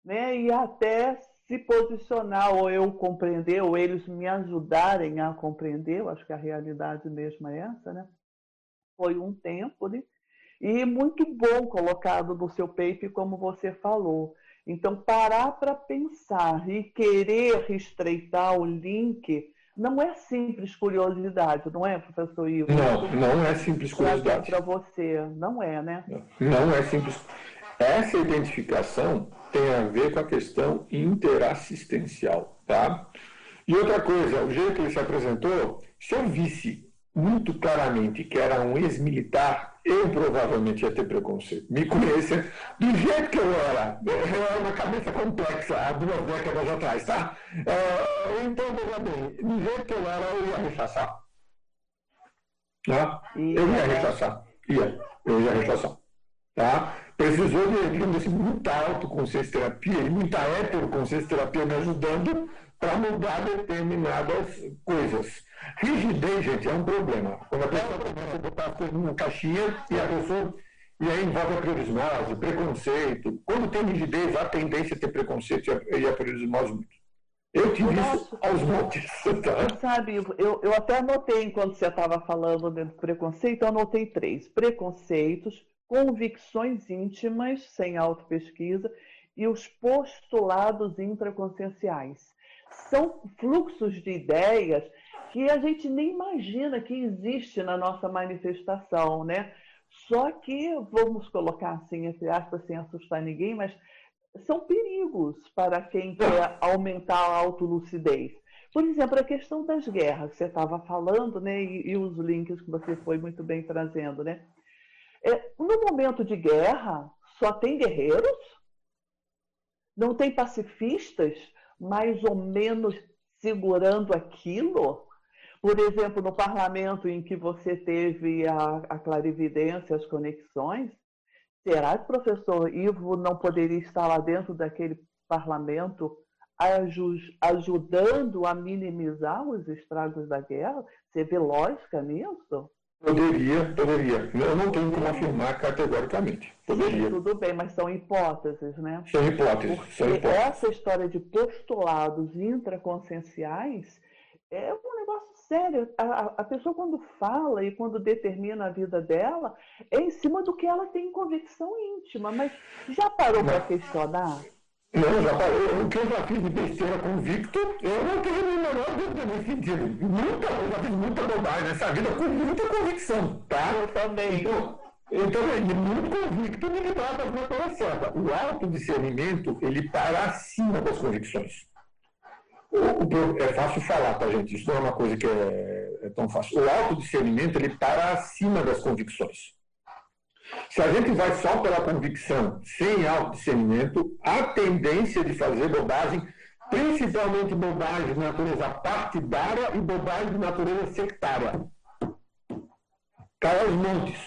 Speaker 5: né? E até se posicionar, ou eu compreender, ou eles me ajudarem a compreender, eu acho que a realidade mesmo é essa, né? Foi um tempo, né? E muito bom colocado no seu paper, como você falou. Então, parar para pensar e querer estreitar o link não é simples curiosidade, não é, professor Ivo?
Speaker 1: Não, não é simples curiosidade.
Speaker 5: Para você, não é, né?
Speaker 1: Não é simples. Essa identificação tem a ver com a questão interassistencial, tá? E outra coisa, o jeito que ele se apresentou, se eu visse muito claramente que era um ex-militar, eu provavelmente ia ter preconceito. Me conhecer do jeito que eu era. Eu era uma cabeça complexa há duas décadas atrás, tá? É, então, veja bem, do jeito que eu era, eu ia rechaçar. Tá? Eu ia rechaçar. Ia. Eu ia rechaçar. Tá? Precisou de, digamos assim, muita autoconsciência terapia e muita heteroconsciência terapia me ajudando para mudar determinadas coisas. Rigidez, gente, é um problema. Quando a pessoa começa a botar as coisas numa caixinha e a pessoa. E aí envolve a priorismose, preconceito. Quando tem rigidez, há tendência a ter preconceito e a priorismose muito. Eu tive isso aos montes.
Speaker 5: Tá? Sabe, eu, eu até anotei enquanto você estava falando do preconceito, eu anotei três: preconceitos, convicções íntimas, sem autopesquisa, e os postulados intraconscienciais. São fluxos de ideias que a gente nem imagina que existe na nossa manifestação, né? Só que, vamos colocar assim, entre aspas, sem assustar ninguém, mas são perigos para quem quer aumentar a autolucidez. Por exemplo, a questão das guerras que você estava falando, né, e, e, os links que você foi muito bem trazendo, né? É, no momento de guerra, só tem guerreiros? Não tem pacifistas mais ou menos segurando aquilo? Por exemplo, no parlamento em que você teve a, a clarividência, as conexões, será que o professor Ivo não poderia estar lá dentro daquele parlamento ajudando a minimizar os estragos da guerra? Você vê lógica nisso?
Speaker 1: Poderia, poderia. Eu não tenho como afirmar categoricamente. Poderia.
Speaker 5: Sim, tudo bem, mas são hipóteses, né?
Speaker 1: São hipóteses.
Speaker 5: Porque
Speaker 1: são hipóteses.
Speaker 5: essa história de postulados intraconscienciais é um negócio sério. A, a, pessoa, quando fala e quando determina a vida dela, é em cima do que ela tem convicção íntima. Mas já parou para questionar?
Speaker 1: Não, já parou. O que eu já fiz de besteira convicto, eu não tenho nem menor dúvida nesse sentido. Muita, eu já fiz muita bobagem nessa vida com muita convicção, tá?
Speaker 5: Eu também.
Speaker 1: Então, então ele muito convicto me livrar da coisa certa. O autodiscernimento, ele para acima das convicções. O, é fácil falar, tá, gente? Isso não é uma coisa que é, é tão fácil. O autodiscernimento, ele para acima das convicções. Se a gente vai só pela convicção, sem autodiscernimento, a tendência de fazer bobagem, principalmente bobagem de natureza partidária e bobagem de natureza sectária. Cai aos montes.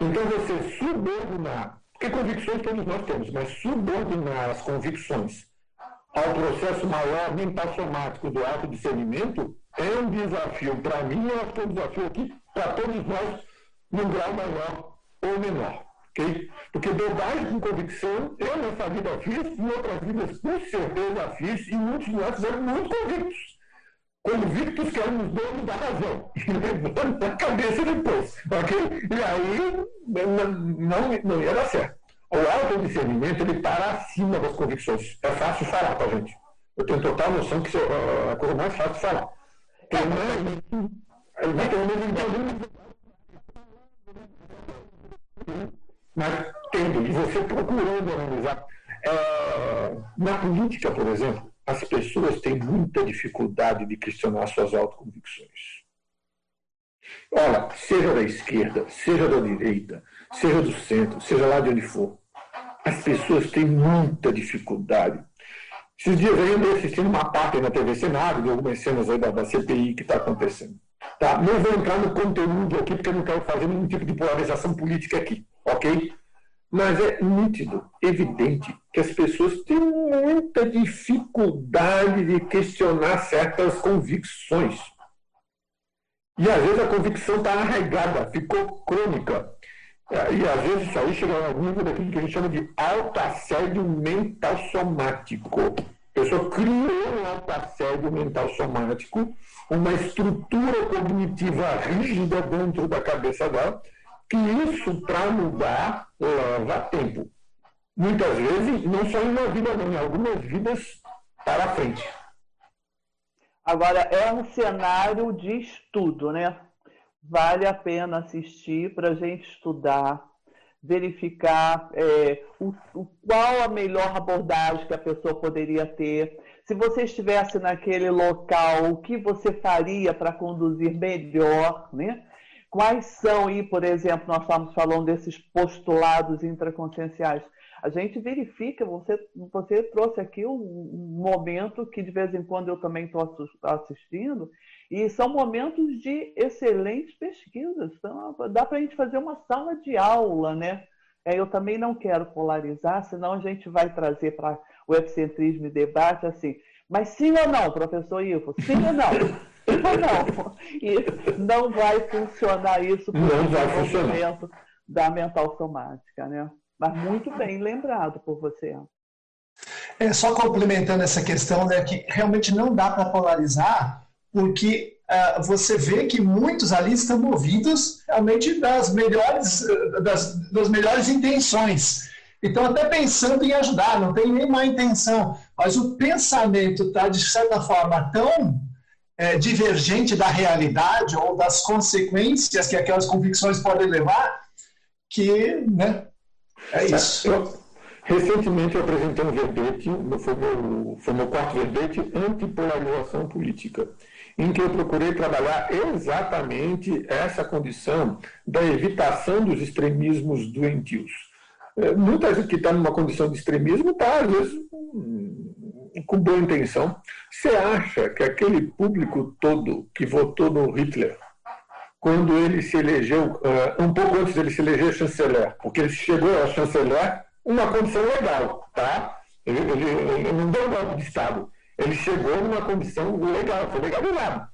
Speaker 1: Então, você subordinar, porque convicções todos nós temos, mas subordinar as convicções ao processo maior mentossomático do autodiscernimento é um desafio para mim, eu acho que é um desafio aqui para todos nós, num grau maior ou menor. Okay? Porque bobagem com convicção, eu nessa vida fiz, em outras vidas com certeza fiz, e muitos de nós fizemos muito convictos. Convictos que eram os donos da razão. E levando na cabeça depois. Okay? E aí não, não, não ia dar certo. O autodiscernimento ele para acima das convicções. É fácil falar para gente. Eu tenho total noção que isso é a coisa mais fácil de falar. Tem mais. Mas tendo, e você procurando analisar. É, na política, por exemplo, as pessoas têm muita dificuldade de questionar suas autoconvicções. Olha, seja da esquerda, seja da direita, seja do centro, seja lá de onde for, as pessoas têm muita dificuldade. Esses dias eu andei assistindo uma parte na TV Senado, de algumas cenas aí da, da CPI que está acontecendo. Tá? Não vou entrar no conteúdo aqui, porque eu não quero fazer nenhum tipo de polarização política aqui, ok? Mas é nítido, evidente, que as pessoas têm muita dificuldade de questionar certas convicções. E às vezes a convicção está arraigada, ficou crônica. É, e às vezes isso aí chega ao nível daquilo que a gente chama de autoassédio mental somático. A pessoa criou um autoassédio mental somático, uma estrutura cognitiva rígida dentro da cabeça dela, que isso, para mudar, leva tempo. Muitas vezes, não só em uma vida, não, em algumas vidas para frente.
Speaker 5: Agora, é um cenário de estudo, né? Vale a pena assistir para a gente estudar, verificar é, o, o, qual a melhor abordagem que a pessoa poderia ter. Se você estivesse naquele local, o que você faria para conduzir melhor, né? Quais são, e, por exemplo, nós estamos falando desses postulados intraconscienciais. A gente verifica, você, você trouxe aqui um, um momento que de vez em quando eu também estou assistindo, e são momentos de excelentes pesquisas. Então, dá para a gente fazer uma sala de aula, né? É, eu também não quero polarizar, senão a gente vai trazer para o epicentrismo e debate assim. Mas sim ou não, professor Ivo? Sim ou não? Sim ou não? E não vai funcionar isso
Speaker 1: por não vai funcionar.
Speaker 5: da mental somática, né? Mas muito bem lembrado por você.
Speaker 3: É, só complementando essa questão, né, que realmente não dá para polarizar, porque uh, você vê que muitos ali estão movidos realmente das melhores, das, das melhores intenções. Então, até pensando em ajudar, não tem nem má intenção, mas o pensamento está, de certa forma, tão é, divergente da realidade ou das consequências que aquelas convicções podem levar, que né, é isso.
Speaker 1: Eu, recentemente eu apresentei um verbete, foi meu, foi meu quarto verbete, antipolarização política, em que eu procurei trabalhar exatamente essa condição da evitação dos extremismos doentios. É, muita gente que está numa condição de extremismo está, às vezes, com boa intenção. Você acha que aquele público todo que votou no Hitler quando ele se elegeu, uh, um pouco antes dele se eleger chanceler, porque ele chegou a chanceler uma condição legal, tá? Ele, ele, ele não deu um golpe de Estado. Ele chegou numa condição legal, foi legal do lado.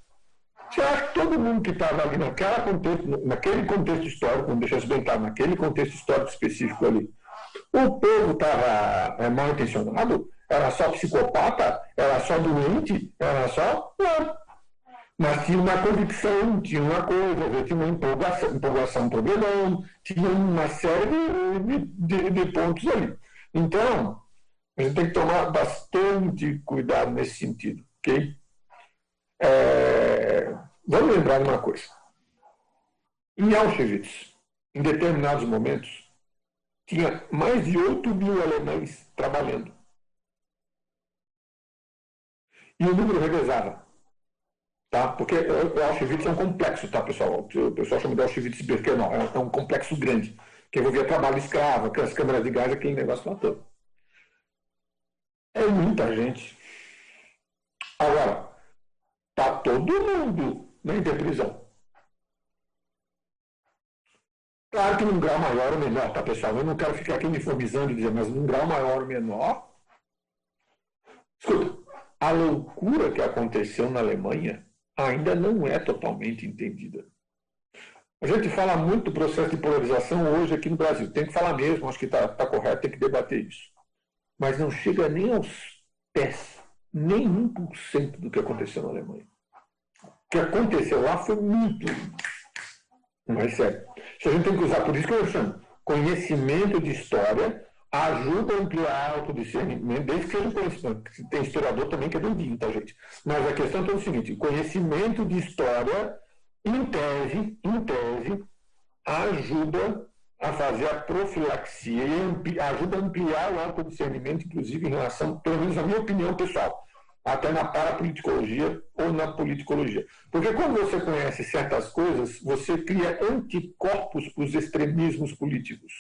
Speaker 1: Você acha que todo mundo que estava ali naquela contexto, naquele contexto histórico, deixa eu bem naquele contexto histórico específico ali, o povo estava é, mal intencionado? Era só psicopata? Era só doente? Era só. Não mas tinha uma convicção, tinha uma coisa, tinha uma empolgação, empolgação problemão, tinha uma série de, de, de, pontos ali. Então, a gente tem que tomar bastante cuidado nesse sentido, ok? É, vamos lembrar de uma coisa. Em Auschwitz, em determinados momentos, tinha mais de 8 mil alemães trabalhando. E o número revezava. Tá? Porque o Auschwitz é um complexo, tá, pessoal? O pessoal chama de Auschwitz-Birkenau. É um complexo grande, que envolvia trabalho escravo, aquelas câmeras de gás, aquele negócio lá todo. É muita gente. Agora, tá todo mundo na interprisão. Claro que num grau maior ou menor, tá, pessoal? Eu não quero ficar aqui uniformizando e dizer, mas num grau maior ou menor. Escuta, a loucura que aconteceu na Alemanha ainda não é totalmente entendida. A gente fala muito do processo de polarização hoje aqui no Brasil. Tem que falar mesmo, acho que está tá correto, tem que debater isso. Mas não chega nem aos pés, nem 1% do que aconteceu na Alemanha. O que aconteceu lá foi muito mais sério. Se a gente tem que usar, por isso que eu chamo conhecimento de história ajuda a ampliar o autodiscernimento, desde que seja conhecimento. Tem historiador também que é doidinho, tá, gente? Mas a questão é o seguinte: conhecimento de história, em tese, em tese, ajuda a fazer a profilaxia e ajuda a ampliar o autodiscernimento, inclusive em relação, pelo menos na minha opinião pessoal, até na parapoliticologia ou na politicologia. Porque quando você conhece certas coisas, você cria anticorpos para os extremismos políticos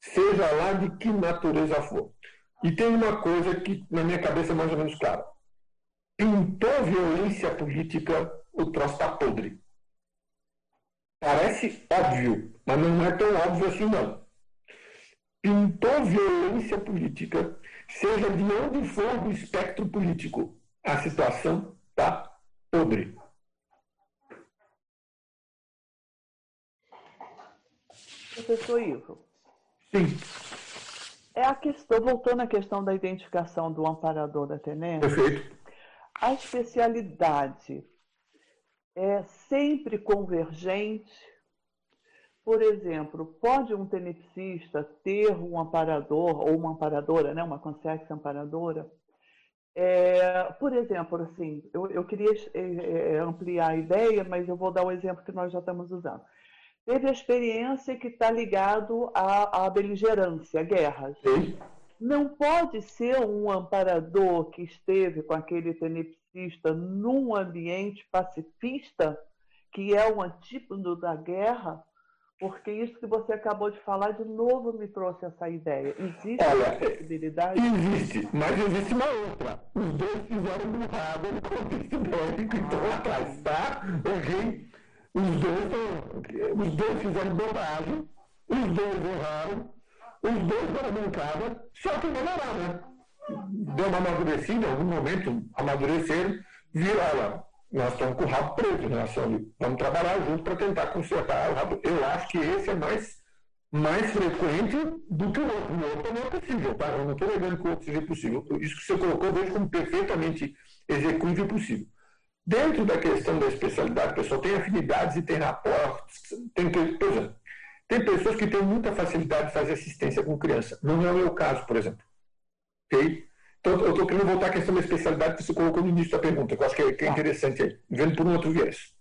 Speaker 1: seja lá de que natureza for. E tem uma coisa que na minha cabeça é mais ou menos clara. Pintou violência política, o troço está podre. Parece óbvio, mas não é tão óbvio assim não. Pintou violência política, seja de onde for do espectro político, a situação está podre.
Speaker 5: professor Ivo.
Speaker 1: Sim.
Speaker 5: É a questão, voltando à questão da identificação do amparador da tenência.
Speaker 1: Perfeito.
Speaker 5: A especialidade é sempre convergente. Por exemplo, pode um tenepsista ter um amparador ou uma amparadora, né, uma consciência amparadora? É, por exemplo, assim, eu, eu queria é, é, ampliar a ideia, mas eu vou dar o um exemplo que nós já estamos usando. Teve a experiência que está ligado à, à beligerância, à guerra.
Speaker 1: Sim.
Speaker 5: Não pode ser um amparador que esteve com aquele tenepsista num ambiente pacifista, que é um antípodo da guerra, porque isso que você acabou de falar, de novo me trouxe essa ideia. Existe
Speaker 1: Olha,
Speaker 5: essa possibilidade?
Speaker 1: Existe, mas existe uma outra. Os dois fizeram burrada no contexto bélico, então atrás, tá? Ok? Os dois, os dois fizeram bobagem, os dois erraram, os dois foram bancadas, só que melhoraram, né? Deu uma amadurecida, em algum momento amadureceram, olha, nós estamos com o rabo preso em relação a Vamos trabalhar junto para tentar consertar o rabo. Eu acho que esse é mais, mais frequente do que o outro. O outro não é possível, tá? Eu não estou negando que o outro seja possível. Isso que você colocou, eu vejo como perfeitamente executível e possível. Dentro da questão da especialidade, pessoal, tem afinidades e tem raportes. Tem, por exemplo, tem pessoas que têm muita facilidade de fazer assistência com criança. Não é o meu caso, por exemplo. Ok? Então, eu estou querendo voltar à questão da especialidade que você colocou no início da pergunta, que eu acho que é, que é interessante aí, vendo por um outro viés.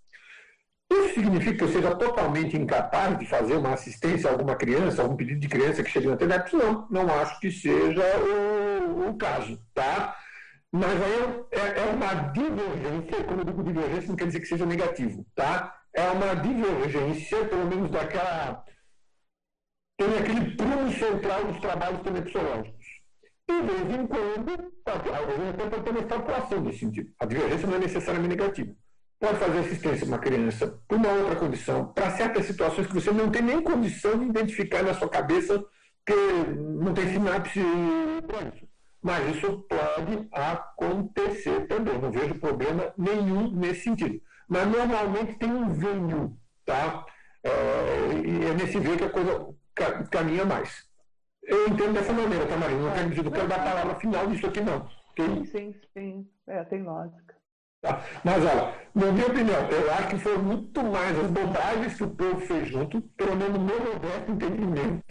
Speaker 1: Isso significa que eu seja totalmente incapaz de fazer uma assistência a alguma criança, algum pedido de criança que chegue na internet? Não, não acho que seja o, o caso, tá? Mas aí é, é, uma divergência, quando eu digo divergência, não quer dizer que seja negativo, tá? É uma divergência, pelo menos daquela. Tem aquele prumo central dos trabalhos telepsológicos. De vez em quando, até pode ter uma extrapolação nesse sentido. A divergência não é necessariamente negativa. Pode fazer assistência a uma criança por uma outra condição, para certas situações que você não tem nem condição de identificar na sua cabeça, porque não tem sinapse para isso. Mas isso pode acontecer também. Não vejo problema nenhum nesse sentido. Mas normalmente tem um venho, tá? É, e é nesse veio que a coisa caminha mais. Eu entendo dessa maneira, tá, Marina? Não quero dizer, não quero dar a palavra final disso aqui, não.
Speaker 5: Sim, sim, sim. É, tem lógica.
Speaker 1: Tá. Mas, olha, na minha opinião, eu acho que foi muito mais as bobagens que o povo fez junto, pelo menos no meu modesto entendimento,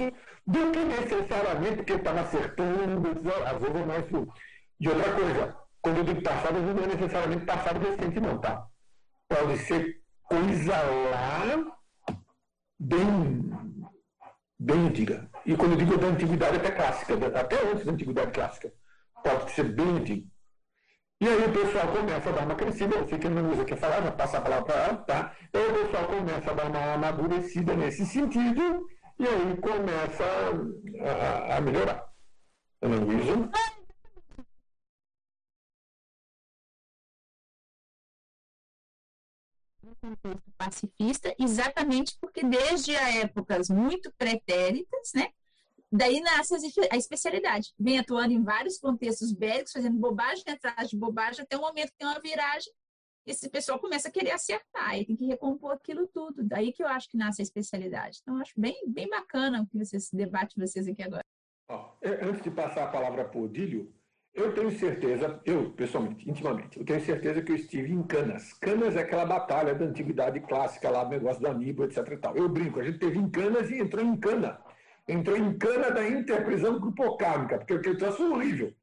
Speaker 1: do que necessariamente porque estava acertando, às vezes é mais. E outra coisa, quando eu digo passado, não é necessariamente passado recente, não, tá? Pode ser coisa lá bem bem antiga. E quando eu digo da antiguidade, até clássica, até antes da antiguidade clássica. Pode ser bem antigo. E aí o pessoal começa a dar uma crescida, eu sei que não usa quer falar, vou passar a palavra para ela, tá? Então o pessoal começa a dar uma amadurecida nesse sentido, e aí começa a, a melhorar. Ana Luísa?
Speaker 2: Contexto pacifista, exatamente porque desde épocas muito pretéritas, né, daí nasce a especialidade. Vem atuando em vários contextos bélicos, fazendo bobagem atrás de bobagem, até o momento que tem uma viragem, esse pessoal começa a querer acertar, e tem que recompor aquilo tudo. Daí que eu acho que nasce a especialidade. Então, acho bem, bem bacana o que vocês debate vocês aqui agora.
Speaker 1: antes de passar a palavra para o Odílio, eu tenho certeza, eu pessoalmente, intimamente, eu tenho certeza que eu estive em Canas. Canas é aquela batalha da antiguidade clássica lá, negócio do Aníbal, etc. E tal. Eu brinco, a gente teve em Canas e entrou em Cana. Entrou em Cana da interprisão grupocármica, porque aquele troço horrível.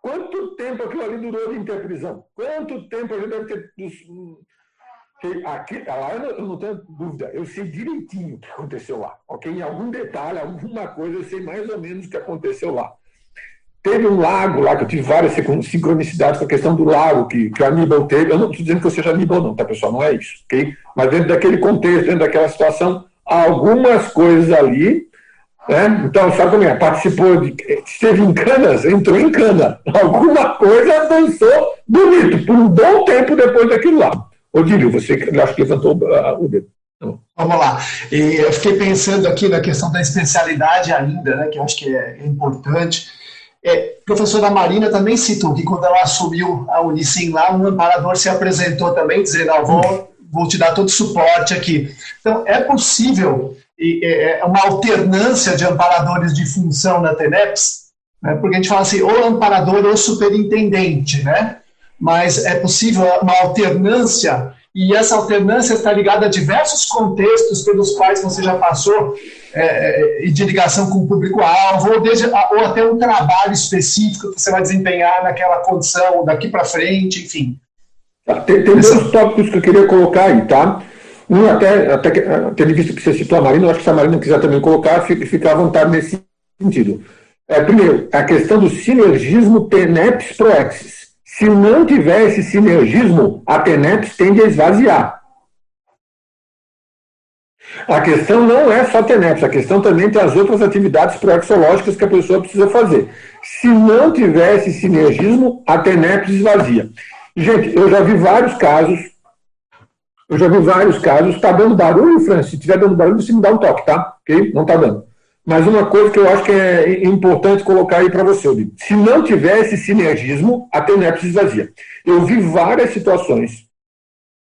Speaker 1: Quanto tempo aquilo ali durou de interprisão? Quanto tempo a gente deve ter. Aqui, lá eu não tenho dúvida, eu sei direitinho o que aconteceu lá. Ok? Em algum detalhe, alguma coisa, eu sei mais ou menos o que aconteceu lá. Teve um lago lá, que eu tive várias sincronicidades com a questão do lago que, que o Aníbal teve. Eu não estou dizendo que eu seja Aníbal, não, tá, pessoal? Não é isso, ok? Mas dentro daquele contexto, dentro daquela situação, algumas coisas ali. Né? Então, sabe como é? Participou, de, esteve em canas, entrou em cana. Alguma coisa dançou bonito, por um bom tempo depois daquilo lá. Odílio, você acho que levantou uh, o dedo.
Speaker 3: Vamos lá. Eu fiquei pensando aqui na questão da especialidade ainda, né, que eu acho que é importante. É, a professora Marina também citou que quando ela assumiu a Unicim lá, um amparador se apresentou também, dizendo: ah, vou, vou te dar todo o suporte aqui. Então, é possível é uma alternância de amparadores de função na TENEPS, né? porque a gente fala assim, ou amparador ou superintendente, né? mas é possível uma alternância, e essa alternância está ligada a diversos contextos pelos quais você já passou, é, é de ligação com o público-alvo, ou, ou, até um trabalho específico que você vai desempenhar naquela condição daqui para frente, enfim.
Speaker 1: Tá, tem, tem dois tópicos que eu queria colocar aí, tá? Um, até, até tendo visto que você citou a Marina, eu acho que se a Marina quiser também colocar, fica, fica à vontade nesse sentido. É, primeiro, a questão do sinergismo TENEPS-PROEXIS. Se não tiver esse sinergismo, a TENEPS tende a esvaziar. A questão não é só TENEPS, a questão também tem as outras atividades proexológicas que a pessoa precisa fazer. Se não tiver esse sinergismo, a TENEPS esvazia. Gente, eu já vi vários casos, eu já vi vários casos, está dando barulho, Francis? Se estiver dando barulho, você me dá um toque, tá? Ok? Não está dando. Mas uma coisa que eu acho que é importante colocar aí para você, Obi. se não tiver esse sinergismo, a TENEPS esvazia. Eu vi várias situações,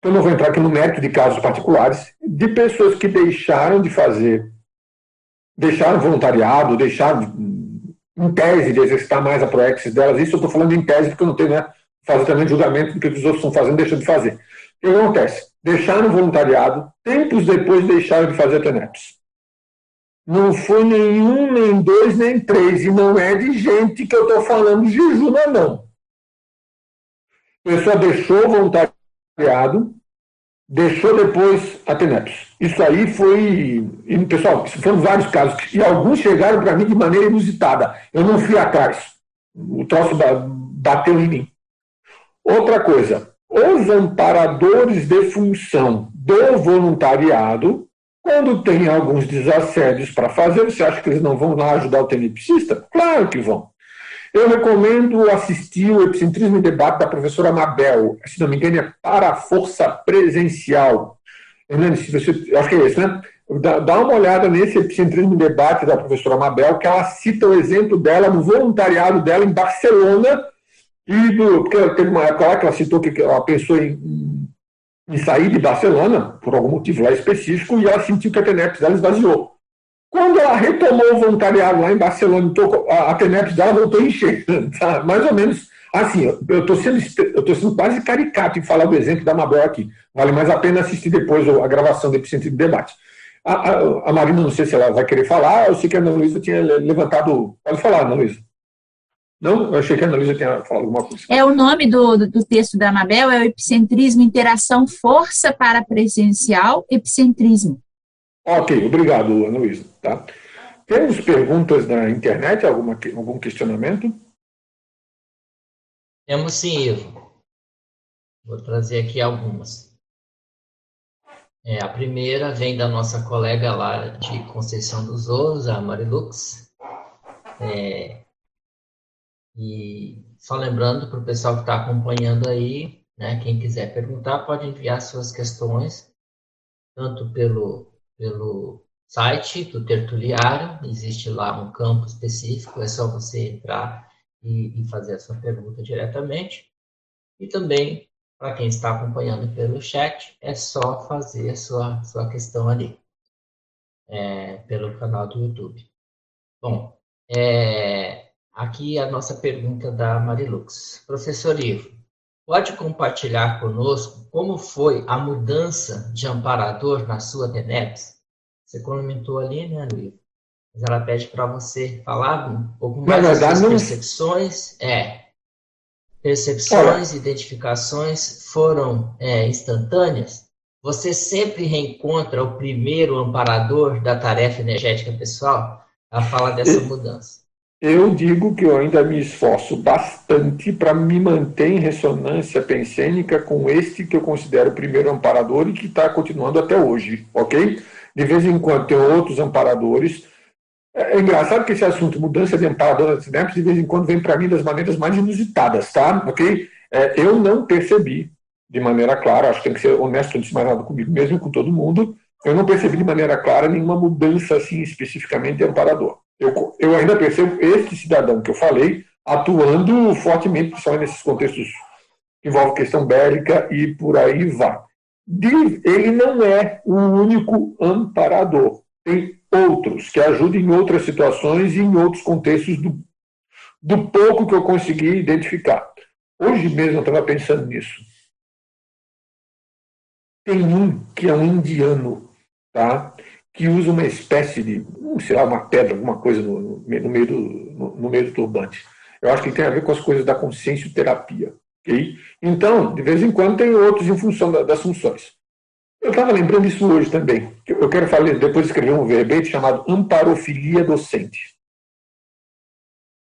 Speaker 1: eu não vou entrar aqui no mérito de casos particulares, de pessoas que deixaram de fazer, deixaram voluntariado, deixaram em tese de exercitar mais a proexis delas. Isso eu estou falando em tese porque eu não tenho né, fazer também julgamento do que os outros estão fazendo, deixando de fazer. O que acontece? Deixaram o voluntariado, tempos depois deixaram de fazer a TENEPS. Não foi nenhum, nem dois, nem três. E não é de gente que eu estou falando de Juna, não. A pessoa deixou voluntariado, deixou depois a TENEPS. Isso aí foi. E, pessoal, foram vários casos. E alguns chegaram para mim de maneira inusitada. Eu não fui atrás. O troço bateu em mim. Outra coisa, os amparadores de função do voluntariado quando tem alguns desassédios para fazer, você acha que eles não vão lá ajudar o tenepsista? Claro que vão. Eu recomendo assistir o Epicentrismo em Debate da professora Mabel. Se não me engano, é para a força presencial. Hernani, se você, acho que é esse, né? Dá, uma olhada nesse Epicentrismo em Debate da professora Mabel, que ela cita o exemplo dela no voluntariado dela em Barcelona, e do, porque teve uma época lá que ela citou que ela pensou em em sair de Barcelona, por algum motivo lá específico, e ela sentiu que a TENEPS dela esvaziou. Quando ela retomou o voluntariado lá em Barcelona, a TENEPS dela voltou a encher. Tá? Mais ou menos assim, eu estou sendo, eu sendo quase caricato em falar do exemplo da Mabel aqui. Vale mais a pena assistir depois a gravação do Epicentro de Debate. A, a, a, Marina, não sei se ela vai querer falar, eu sei que a Ana Luísa tinha levantado. Pode falar, Ana Luísa. Não, eu achei que a Analisa tinha falado alguma coisa.
Speaker 2: É o nome do, do texto da Amabel é o epicentrismo, interação, força para presencial, epicentrismo.
Speaker 1: Ok, obrigado, Ana Luísa. Tá? Temos perguntas na internet, alguma, algum questionamento?
Speaker 6: Temos sim, Ivo. Vou trazer aqui algumas. É, a primeira vem da nossa colega lá de Conceição dos Ouros, a Marilux. É, e só lembrando para o pessoal que está acompanhando aí, né, quem quiser perguntar, pode enviar suas questões, tanto pelo, pelo site do Tertuliário, existe lá um campo específico, é só você entrar e, e fazer a sua pergunta diretamente. E também, para quem está acompanhando pelo chat, é só fazer a sua, sua questão ali, é, pelo canal do YouTube. Bom, é, Aqui a nossa pergunta da Marilux. Professor Ivo, pode compartilhar conosco como foi a mudança de amparador na sua TENEPS? Você comentou ali, né, Ivo? Mas ela pede para você falar um pouco mais das suas não... percepções. É, percepções, identificações foram é, instantâneas? Você sempre reencontra o primeiro amparador da tarefa energética pessoal? A fala dessa mudança.
Speaker 1: Eu digo que eu ainda me esforço bastante para me manter em ressonância pensênica com este que eu considero o primeiro amparador e que está continuando até hoje, ok? De vez em quando tem outros amparadores. É, é engraçado que esse assunto, mudança de amparador das sinapses, de vez em quando vem para mim das maneiras mais inusitadas, tá? Ok? É, eu não percebi de maneira clara, acho que tem que ser honesto antes mais nada comigo mesmo e com todo mundo, eu não percebi de maneira clara nenhuma mudança assim especificamente de amparador eu, eu ainda percebo este cidadão que eu falei atuando fortemente, principalmente nesses contextos que envolvem questão bélica e por aí vai. Ele não é o único amparador. tem outros que ajudam em outras situações e em outros contextos do, do pouco que eu consegui identificar. Hoje mesmo eu estava pensando nisso. Tem um que é um indiano, tá? Que usa uma espécie de, sei lá, uma pedra, alguma coisa no, no, meio, do, no, no, meio do turbante. Eu acho que tem a ver com as coisas da consciência terapia. Okay? Então, de vez em quando tem outros em função da, das funções. Eu estava lembrando isso hoje também. Eu quero falar, depois escrever um verbete chamado amparofilia docente.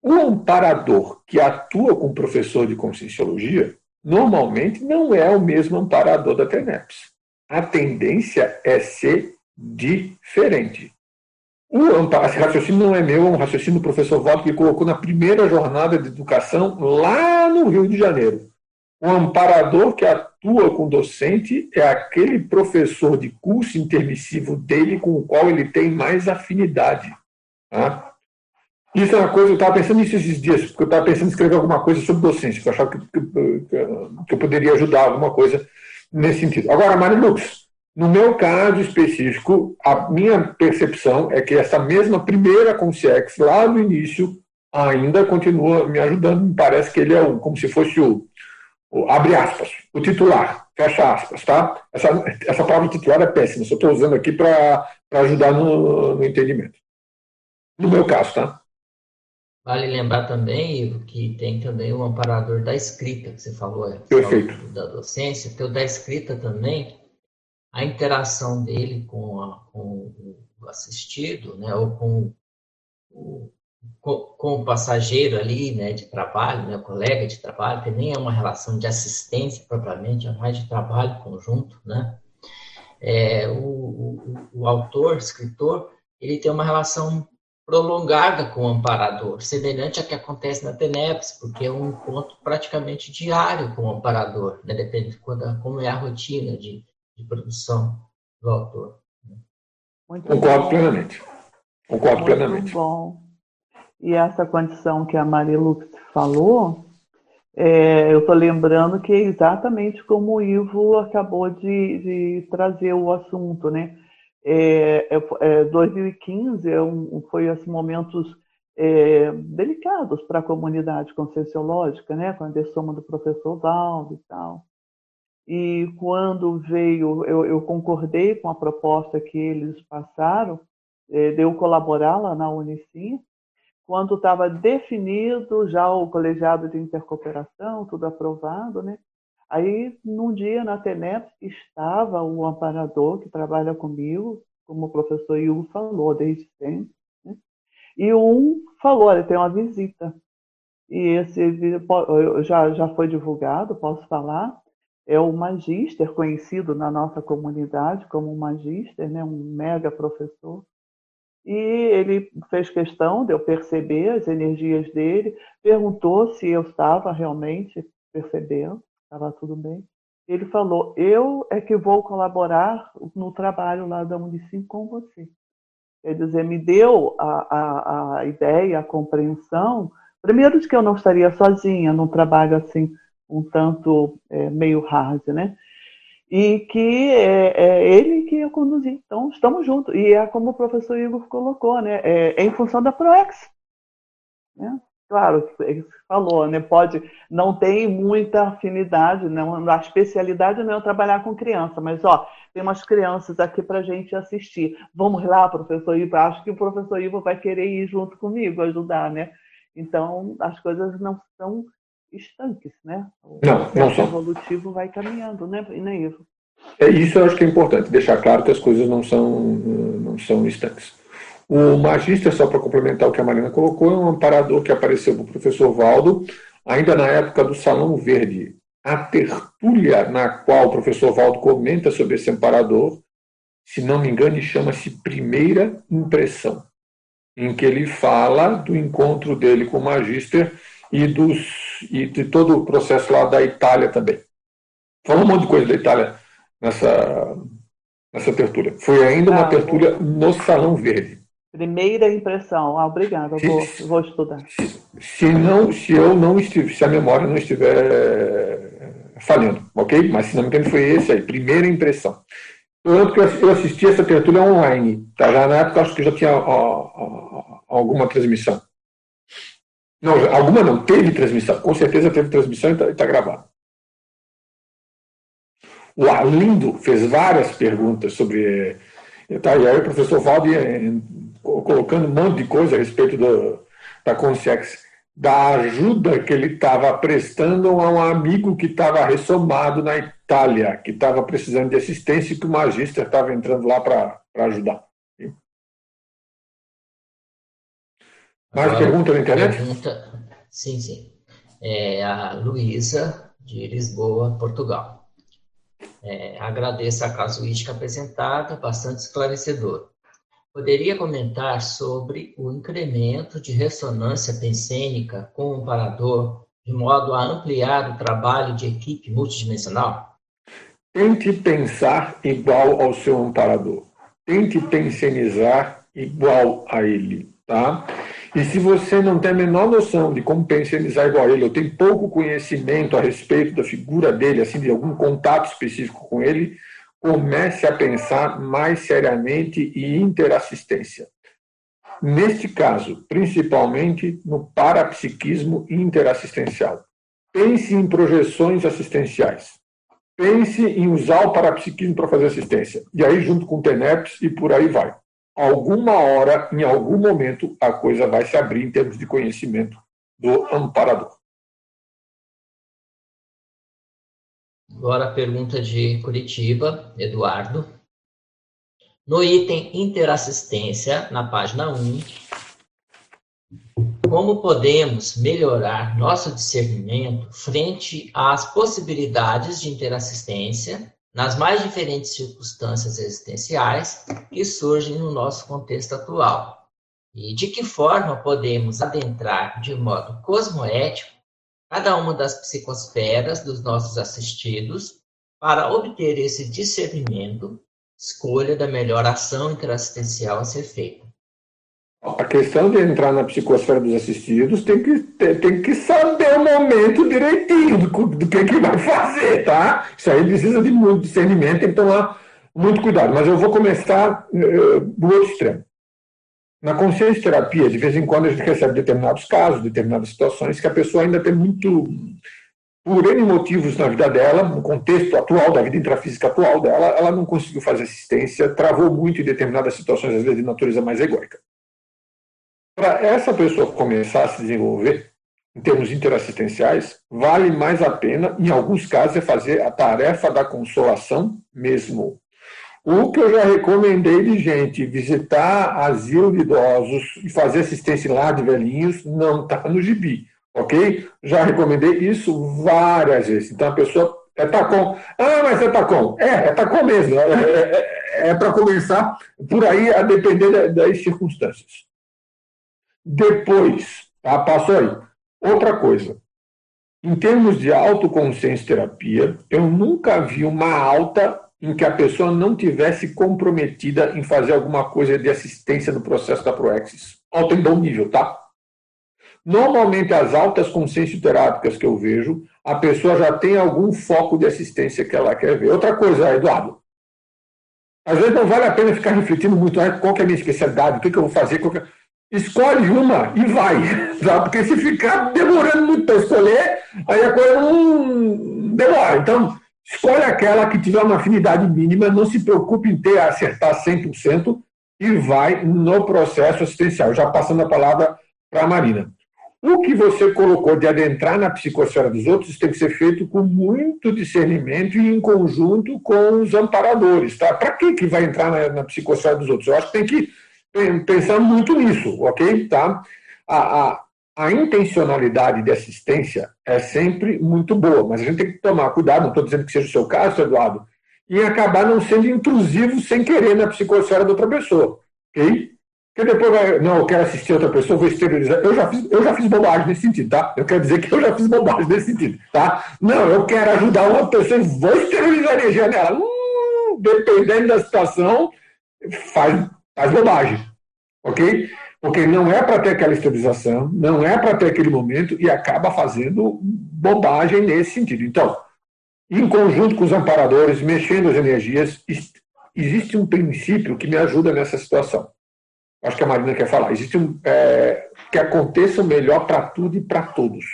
Speaker 1: O amparador que atua com o professor de conscienciologia normalmente não é o mesmo amparador da TENEPS. A tendência é ser diferente. O esse raciocínio não é meu, é um raciocínio do professor Walter que colocou na primeira jornada de educação lá no Rio de Janeiro. O amparador que atua com o docente é aquele professor de curso intermissivo dele com o qual ele tem mais afinidade. Tá? Isso é uma coisa, eu estava pensando nisso esses dias, porque eu estava pensando em escrever alguma coisa sobre docência, que eu achava que, que, que, eu poderia ajudar alguma coisa nesse sentido. Agora, Mário Lux, no meu caso específico, a minha percepção é que essa mesma primeira Consciex, lá no início, ainda continua me ajudando. Me parece que ele é o, como se fosse o, o abre aspas, o titular, fecha aspas, tá? Essa, essa palavra titular é péssima, só estou usando aqui para ajudar no, no entendimento. No meu caso, tá?
Speaker 6: Vale lembrar também, Ivo, que tem também o amparador da escrita, que você falou, é,
Speaker 1: Perfeito.
Speaker 6: da docência, tem o da escrita também, a interação dele com, a, com o assistido, né, ou com o, com, com, o passageiro ali, né, de trabalho, né, o colega de trabalho, que nem é uma relação de assistência propriamente, é mais de trabalho conjunto, né, é, o, o, o autor, escritor, ele tem uma relação prolongada com o amparador, semelhante a que acontece na TENEPS, porque é um encontro praticamente diário com o amparador, né? depende de quando, como é a rotina de, de produção do autor. Né?
Speaker 1: Muito Concordo bom. plenamente. Concordo Muito plenamente.
Speaker 5: bom. E essa condição que a Marilux falou, é, eu estou lembrando que é exatamente como o Ivo acabou de, de trazer o assunto, né? É, é, 2015 é, é um, foi assim, momentos é, delicados para a comunidade conscienciológica, né, com a dessoma do professor Valdo e tal. E quando veio, eu, eu concordei com a proposta que eles passaram, é, de eu colaborar lá na Unicim, quando estava definido já o colegiado de intercooperação, tudo aprovado, né? Aí, num dia, na TENEP, estava o amparador que trabalha comigo, como o professor Hugo falou desde sempre. Né? E um falou, olha, tem uma visita. E esse já, já foi divulgado, posso falar, é o magíster, conhecido na nossa comunidade como magíster, né, um mega professor. E ele fez questão de eu perceber as energias dele, perguntou se eu estava realmente percebendo estava tudo bem. Ele falou: Eu é que vou colaborar no trabalho lá da Unicim com você. Quer dizer, me deu a, a, a ideia, a compreensão, primeiro, de que eu não estaria sozinha num trabalho assim, um tanto é, meio hard, né? E que é, é, ele que ia conduzir. Então, estamos juntos. E é como o professor Igor colocou, né? É, é em função da ProEx. Né? Claro, ele falou, né? Pode, não tem muita afinidade, não, a especialidade não é trabalhar com criança, mas ó, tem umas crianças aqui para gente assistir. Vamos lá, professor Ivo. Acho que o professor Ivo vai querer ir junto comigo, ajudar, né? Então, as coisas não são estanques, né?
Speaker 1: O não, não são.
Speaker 5: evolutivo vai caminhando, né, né Ivo?
Speaker 1: É isso, eu acho que é importante deixar claro que as coisas não são não são estanques. O magíster, só para complementar o que a Marina colocou, é um amparador que apareceu para o professor Valdo, ainda na época do Salão Verde. A tertúlia na qual o professor Valdo comenta sobre esse amparador, se não me engano, chama-se Primeira Impressão, em que ele fala do encontro dele com o magíster e, dos, e de todo o processo lá da Itália também. Falou um monte de coisa da Itália nessa, nessa tertúlia. Foi ainda uma ah, tertúlia no Salão Verde.
Speaker 5: Primeira impressão. Ah, obrigada, vou, vou estudar.
Speaker 1: Se, não, se eu não estiver, se a memória não estiver falhando, ok? Mas se não me engano foi esse aí, primeira impressão. Eu que eu assisti essa tertúlia online. Tá? Já na época acho que já tinha ó, ó, alguma transmissão. Não, alguma não, teve transmissão. Com certeza teve transmissão e está tá gravado. O Arlindo fez várias perguntas sobre. Tá, e aí o professor Valde eh, colocando um monte de coisa a respeito do, da Consciex, da ajuda que ele estava prestando a um amigo que estava ressomado na Itália, que estava precisando de assistência e que o magista estava entrando lá para ajudar. Mais Agora, pergunta na internet? Pergunta,
Speaker 6: sim, sim. É a Luísa, de Lisboa, Portugal. É, agradeço a casuística apresentada, bastante esclarecedor. Poderia comentar sobre o incremento de ressonância pensênica com o parador, de modo a ampliar o trabalho de equipe multidimensional?
Speaker 1: Tente pensar igual ao seu amparador. Tente pensionizar igual a ele, tá? E se você não tem a menor noção de como pensionizar igual a ele, ou tem pouco conhecimento a respeito da figura dele, assim, de algum contato específico com ele, comece a pensar mais seriamente em interassistência. Neste caso, principalmente no parapsiquismo interassistencial. Pense em projeções assistenciais. Pense em usar o parapsiquismo para fazer assistência. E aí, junto com o TENEPS, e por aí vai. Alguma hora, em algum momento, a coisa vai se abrir em termos de conhecimento do amparador.
Speaker 6: Agora a pergunta de Curitiba, Eduardo. No item interassistência, na página 1, como podemos melhorar nosso discernimento frente às possibilidades de interassistência nas mais diferentes circunstâncias existenciais que surgem no nosso contexto atual? E de que forma podemos adentrar de modo cosmoético cada uma das psicosferas dos nossos assistidos para obter esse discernimento, escolha da melhor ação interassistencial a ser feita.
Speaker 1: A questão de entrar na psicosfera dos assistidos tem que, tem que saber o momento direitinho do, do que, que vai fazer, tá? Isso aí precisa de muito discernimento, tem que tomar muito cuidado. Mas eu vou começar uh, do outro extremo. Na consciência terapia, de vez em quando a gente recebe determinados casos, determinadas situações que a pessoa ainda tem muito, por N motivos na vida dela, no contexto atual, da vida intrafísica atual dela, ela não conseguiu fazer assistência, travou muito em determinadas situações, às vezes de natureza mais egóica. Para essa pessoa começar a se desenvolver, em termos interassistenciais, vale mais a pena, em alguns casos, é fazer a tarefa da consolação mesmo. O que eu já recomendei de gente visitar asilo de idosos e fazer assistência lá de velhinhos não está no gibi, ok? Já recomendei isso várias vezes. Então a pessoa é Tacom. Ah, mas é Tacom. É, é Tacom mesmo. É, é, é, é para começar por aí a depender das circunstâncias. Depois, tá, passou aí. Outra coisa. Em termos de autoconsciência terapia, eu nunca vi uma alta em que a pessoa não tivesse comprometida em fazer alguma coisa de assistência no processo da Proexis. Alto em bom nível, tá? Normalmente, as altas consciências terápicas que eu vejo, a pessoa já tem algum foco de assistência que ela quer ver. Outra coisa, Eduardo, às vezes não vale a pena ficar refletindo muito ah, qual é a minha especialidade, o que, que eu vou fazer. Que... Escolhe uma e vai, tá? porque se ficar demorando muito para escolher, aí a coisa não demora. Então, Escolhe aquela que tiver uma afinidade mínima, não se preocupe em ter acertar 100% e vai no processo assistencial. Já passando a palavra para a Marina. O que você colocou de adentrar na psicosfera dos outros tem que ser feito com muito discernimento e em conjunto com os amparadores. Tá? Para que, que vai entrar na, na, psicosfera dos outros? Eu acho que tem que pensar muito nisso, ok? Tá? A, a, a intencionalidade de assistência é sempre muito boa, mas a gente tem que tomar cuidado, não estou dizendo que seja o seu caso, Eduardo, e acabar não sendo intrusivo sem querer na psicosfera da outra pessoa. Ok? Porque depois vai, não, eu quero assistir outra pessoa, vou esterilizar. Eu já, fiz, eu já fiz bobagem nesse sentido, tá? Eu quero dizer que eu já fiz bobagem nesse sentido, tá? Não, eu quero ajudar uma pessoa e vou esterilizar a energia. Hum, dependendo da situação, faz, faz bobagem. Ok? porque não é para ter aquela esterilização, não é para ter aquele momento e acaba fazendo bobagem nesse sentido. Então, em conjunto com os amparadores, mexendo as energias, existe um princípio que me ajuda nessa situação. Acho que a Marina quer falar. Existe um. É, que aconteça o melhor para tudo e para todos.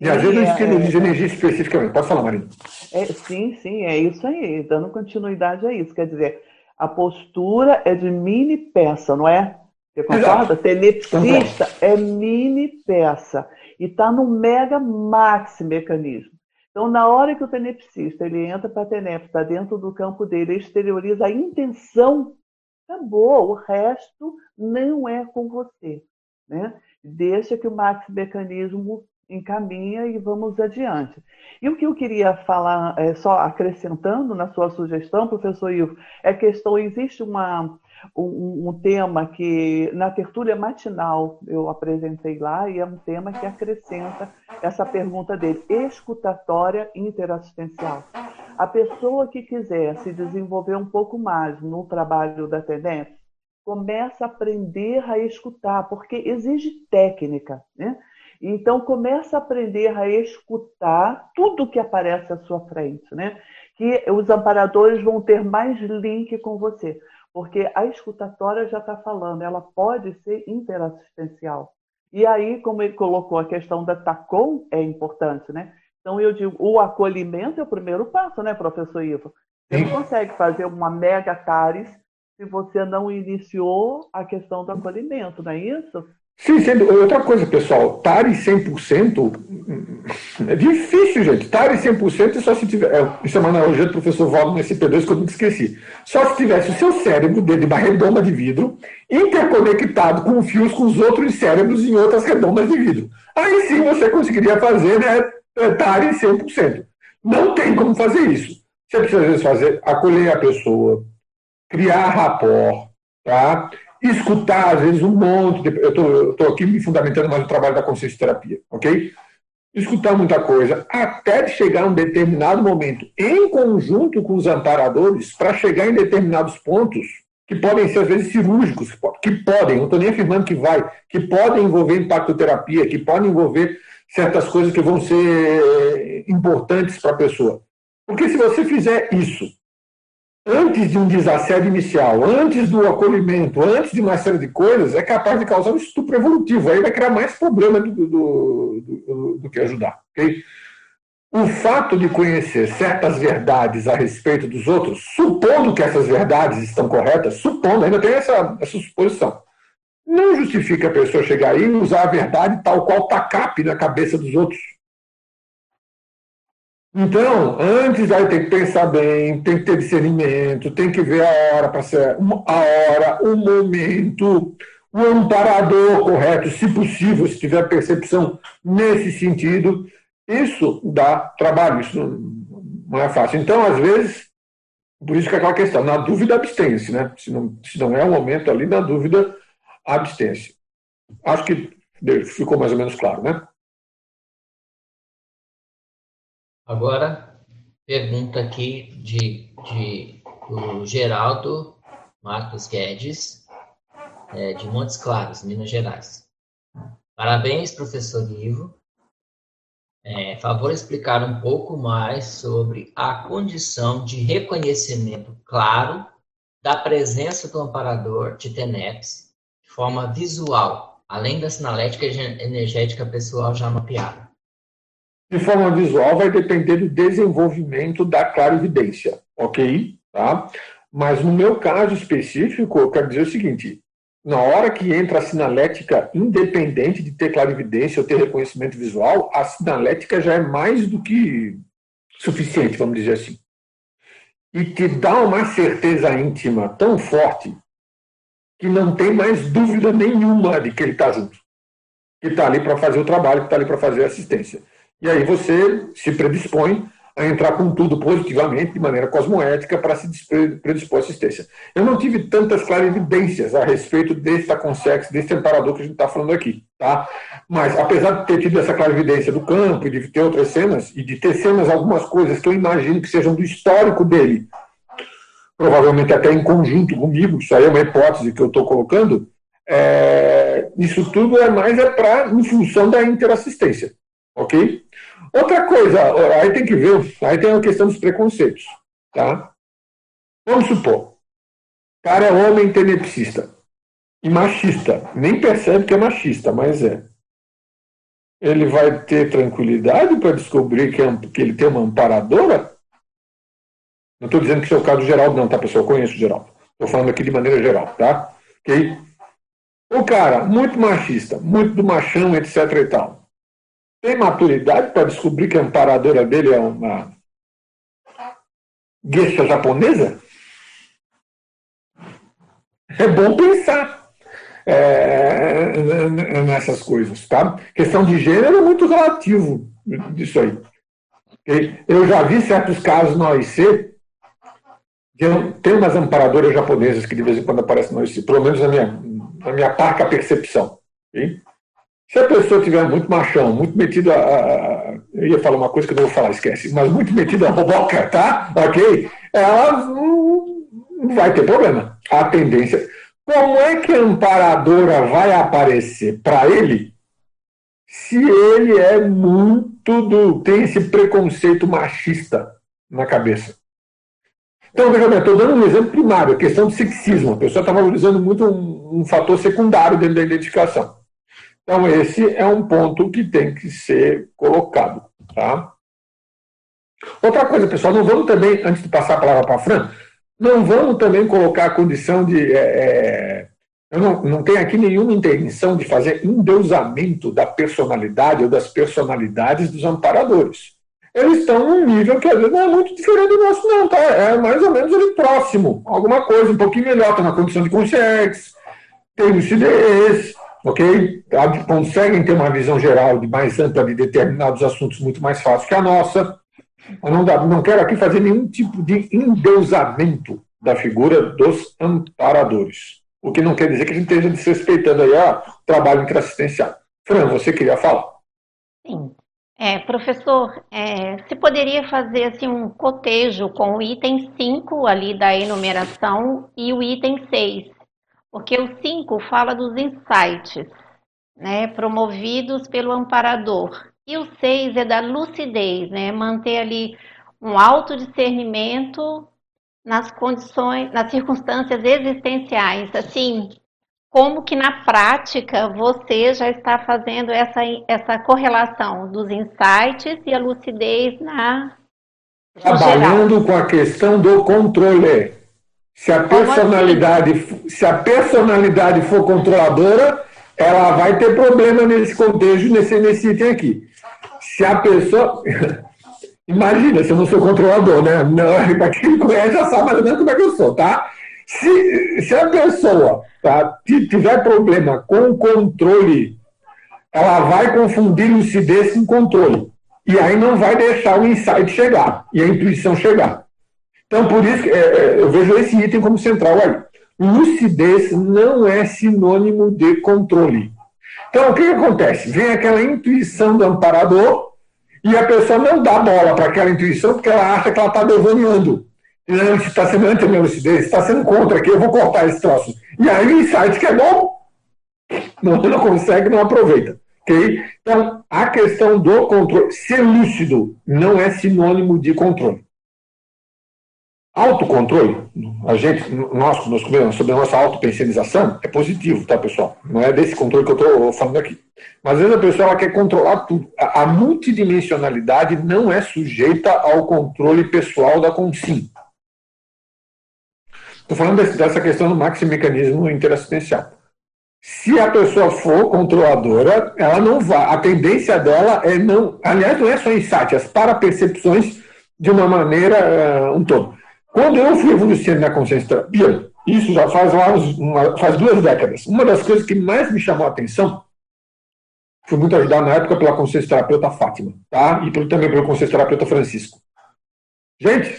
Speaker 1: E às vezes não estilo de energia especificamente. Pode falar, Marina.
Speaker 5: É, sim, sim, é isso aí. Dando continuidade a isso. Quer dizer, a postura é de mini peça, não é? Você concorda? Tenepsista é mini peça. E está no mega maxi mecanismo. Então, na hora que o tenepsista ele entra para a tenep, está dentro do campo dele, exterioriza a intenção, acabou. O resto não é com você. Né? Deixa que o maxi mecanismo encaminha e vamos adiante. E o que eu queria falar, é, só acrescentando na sua sugestão, professor Ivo, é questão, existe uma, um, um, tema que na tertúlia matinal eu apresentei lá e é um tema que acrescenta essa pergunta dele, escutatória interassistencial. A pessoa que quiser se desenvolver um pouco mais no trabalho da TENEP, começa a aprender a escutar, porque exige técnica, né? Então, começa a aprender a escutar tudo que aparece à sua frente, né? Que os amparadores vão ter mais link com você, porque a escutatória já está falando, ela pode ser interassistencial. E aí, como ele colocou a questão da TACOM, é importante, né? Então, eu digo, o acolhimento é o primeiro passo, né, professor Ivo? Você não consegue fazer uma mega TARES se você não iniciou a questão do acolhimento, não é isso?
Speaker 1: Sim, sendo, outra coisa, pessoal, TARI 100% é difícil, gente. TARI 100% é só se tiver. É, isso é uma analogia do professor Valdo no SP2 que eu nunca esqueci. Só se tivesse o seu cérebro dentro de uma redoma de vidro interconectado com fios com os outros cérebros em outras redomas de vidro. Aí sim você conseguiria fazer né, é, TARI 100%. Não tem como fazer isso. Você precisa, às vezes, fazer, acolher a pessoa, criar rapport, tá? Escutar, às vezes, um monte. De, eu estou aqui me fundamentando mais no trabalho da consciência terapia, ok? Escutar muita coisa, até chegar um determinado momento, em conjunto com os amparadores, para chegar em determinados pontos que podem ser, às vezes, cirúrgicos, que podem, não estou nem afirmando que vai, que podem envolver impactoterapia, que podem envolver certas coisas que vão ser importantes para a pessoa. Porque se você fizer isso antes de um desassédio inicial, antes do acolhimento, antes de uma série de coisas, é capaz de causar um estupro evolutivo. Aí vai criar mais problema do, do, do, do que ajudar. Okay? O fato de conhecer certas verdades a respeito dos outros, supondo que essas verdades estão corretas, supondo, ainda tem essa, essa suposição, não justifica a pessoa chegar aí e usar a verdade tal qual tacape na cabeça dos outros. Então, antes aí tem que pensar bem, tem que ter discernimento, tem que ver a hora para ser a hora, o momento, o amparador correto, se possível, se tiver percepção nesse sentido. Isso dá trabalho, isso não é fácil. Então, às vezes, por isso que é aquela questão, na dúvida, abstência, né? Se não, se não é o momento ali, na dúvida, abstência. Acho que ficou mais ou menos claro, né?
Speaker 6: Agora, pergunta aqui de, de do Geraldo Marcos Guedes, é, de Montes Claros, Minas Gerais. Parabéns, professor Ivo. É, favor explicar um pouco mais sobre a condição de reconhecimento claro da presença do amparador de TENEPS de forma visual, além da sinalética energética pessoal já mapeada
Speaker 1: de forma visual vai depender do desenvolvimento da clarividência, ok? Tá? Mas no meu caso específico, eu quero dizer o seguinte: na hora que entra a sinalética, independente de ter clarividência ou ter reconhecimento visual, a sinalética já é mais do que suficiente, vamos dizer assim. E te dá uma certeza íntima tão forte que não tem mais dúvida nenhuma de que ele está junto, que está ali para fazer o trabalho, que está ali para fazer a assistência. E aí você se predispõe a entrar com tudo positivamente, de maneira cosmoética, para se predispor à assistência. Eu não tive tantas clarividências a respeito desse consexo, desse amparador que a gente está falando aqui. Tá? Mas, apesar de ter tido essa clarividência do campo e de ter outras cenas, e de ter cenas, algumas coisas que eu imagino que sejam do histórico dele, provavelmente até em conjunto comigo, isso aí é uma hipótese que eu estou colocando, é, isso tudo é mais é para em função da interassistência. Ok? Outra coisa, aí tem que ver, aí tem a questão dos preconceitos, tá? Vamos supor, cara é homem tenepsista e machista, nem percebe que é machista, mas é. Ele vai ter tranquilidade para descobrir que, é, que ele tem uma amparadora? Não estou dizendo que isso é o caso do Geraldo, não, tá, pessoal? Eu conheço o. Estou falando aqui de maneira geral, tá? Ok? O cara, muito machista, muito do machão, etc e tal, tem maturidade para descobrir que a amparadora dele é uma geisha japonesa? É bom pensar é, nessas coisas, tá? Questão de gênero é muito relativo disso aí. Eu já vi certos casos na OIC tem umas amparadoras japonesas que de vez em quando aparecem no OIC, pelo menos na minha, na minha parca percepção. Okay? Se a pessoa tiver muito machão, muito metido a, a, Eu ia falar uma coisa que eu não vou falar, esquece. Mas muito metido a boboca, tá? Ok? Ela não, não vai ter problema. A tendência. Como é que a amparadora vai aparecer para ele se ele é muito do. tem esse preconceito machista na cabeça? Então, veja bem, estou dando um exemplo primário, a questão do sexismo. A pessoa está valorizando muito um, um fator secundário dentro da identificação. Então, esse é um ponto que tem que ser colocado. Tá? Outra coisa, pessoal, não vamos também, antes de passar a palavra para a Fran, não vamos também colocar a condição de. É, é, eu não, não tenho aqui nenhuma intenção de fazer endeusamento da personalidade ou das personalidades dos amparadores. Eles estão num nível que às vezes não é muito diferente do nosso, não, tá? É mais ou menos ali próximo. Alguma coisa, um pouquinho melhor, está na condição de consciência, tem lucidez, ok? Conseguem ter uma visão geral de mais ampla de determinados assuntos muito mais fácil que a nossa. Eu não, dá, não quero aqui fazer nenhum tipo de endeusamento da figura dos amparadores. O que não quer dizer que a gente esteja desrespeitando aí o trabalho interassistencial. Fran, você queria falar?
Speaker 4: Sim. É, professor, é, se poderia fazer assim, um cotejo com o item 5 ali da enumeração e o item 6, porque o 5 fala dos insights, né, promovidos pelo amparador, e o 6 é da lucidez, né, manter ali um autodiscernimento nas condições, nas circunstâncias existenciais, assim, como que na prática você já está fazendo essa, essa correlação dos insights e a lucidez na
Speaker 1: trabalhando com a questão do controle. Se a personalidade, se a personalidade for controladora, ela vai ter problema nesse contexto, nesse, nesse item aqui. Se a pessoa. Imagina, se eu não sou controlador, né? Não, para quem me conhece já sabe mais ou menos como é que eu sou, tá? Se, se a pessoa tá, tiver problema com o controle, ela vai confundir lucidez com controle. E aí não vai deixar o insight chegar e a intuição chegar. Então, por isso é, é, eu vejo esse item como central aí. Lucidez não é sinônimo de controle. Então, o que, que acontece? Vem aquela intuição do amparador e a pessoa não dá bola para aquela intuição porque ela acha que ela está devaneando. Não, isso está sendo anti minha lucidez, está sendo contra aqui, eu vou cortar esse troço. E aí o insight que é bom, não, não consegue, não aproveita. Okay? Então, a questão do controle, ser lúcido não é sinônimo de controle. Autocontrole, a gente, nós, nós sobre a nossa autopensionização, é positivo, tá, pessoal? Não é desse controle que eu estou falando aqui. Mas às vezes a pessoa quer controlar tudo. A, a multidimensionalidade não é sujeita ao controle pessoal da consim. Estou falando dessa questão do maximecanismo interassistencial. Se a pessoa for controladora, ela não vai. A tendência dela é não. Aliás, não é só insight, as para-percepções de uma maneira uh, um todo. Quando eu fui evolucionando na consciência terapia, isso já faz, uma, faz duas décadas. Uma das coisas que mais me chamou a atenção foi muito ajudado na época pela consciência terapeuta Fátima, tá? E também pelo consciência terapeuta Francisco. Gente,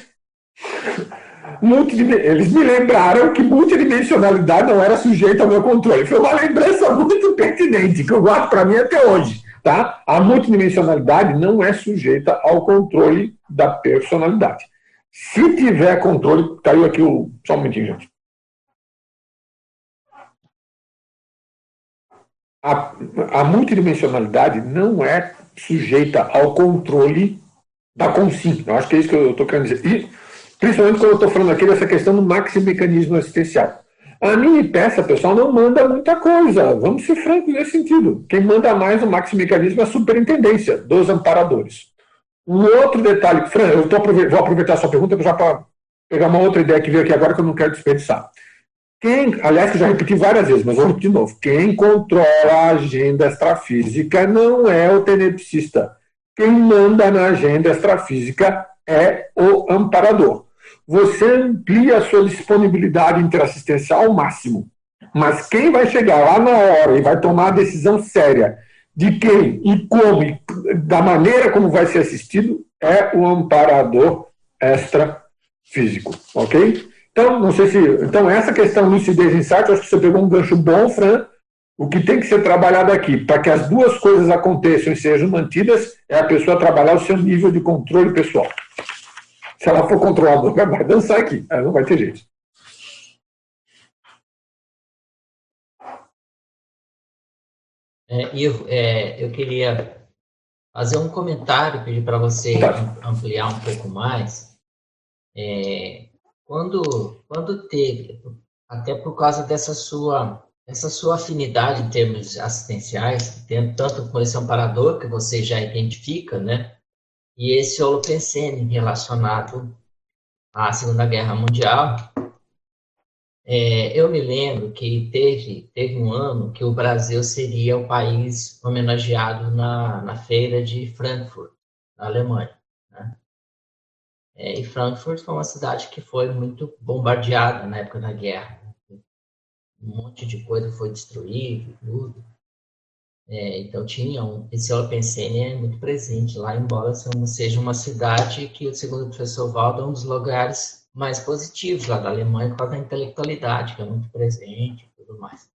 Speaker 1: eles me lembraram que multidimensionalidade não era sujeita ao meu controle. Foi uma lembrança muito pertinente, que eu guardo para mim até hoje. Tá? A multidimensionalidade não é sujeita ao controle da personalidade. Se tiver controle, caiu aqui o. Só um momentinho, gente. A, a multidimensionalidade não é sujeita ao controle da consciência. Eu acho que é isso que eu estou querendo dizer. E principalmente quando eu estou falando aqui dessa questão do maxi mecanismo assistencial. A minha peça, pessoal, não manda muita coisa. Vamos ser francos nesse sentido. Quem manda mais no maxi mecanismo é a superintendência dos amparadores. Um outro detalhe, Fran, eu tô, vou aproveitar a sua pergunta já para pegar uma outra ideia que veio aqui agora que eu não quero desperdiçar. Quem, aliás, que já repeti várias vezes, mas vou repetir de novo. Quem controla a agenda extrafísica não é o tenepsista. Quem manda na agenda extrafísica é o amparador. Você amplia a sua disponibilidade interassistencial ao máximo. Mas quem vai chegar lá na hora e vai tomar a decisão séria de quem e como, e da maneira como vai ser assistido, é o amparador extrafísico. Ok? Então, não sei se. Então, essa questão lucidez insight, acho que você pegou um gancho bom, Fran. O que tem que ser trabalhado aqui, para que as duas coisas aconteçam e sejam mantidas, é a pessoa trabalhar o seu nível de controle pessoal. Se ela for controladora, vai dançar aqui. Aí não vai ter jeito.
Speaker 6: É, Ivo, é, eu queria fazer um comentário, pedir para você tá. ampliar um pouco mais. É, quando, quando teve, até por causa dessa sua, essa sua afinidade em termos assistenciais, tanto com esse amparador que você já identifica, né? E esse holopensene relacionado à Segunda Guerra Mundial, é, eu me lembro que teve, teve um ano que o Brasil seria o país homenageado na, na feira de Frankfurt, na Alemanha. É, e Frankfurt foi uma cidade que foi muito bombardeada na época da guerra. Um monte de coisa foi destruído, tudo. É, então tinha um, esse Opensene é muito presente lá, embora seja uma cidade que, segundo o professor Valdo, é um dos lugares mais positivos lá da Alemanha por causa da intelectualidade, que é muito presente e tudo mais.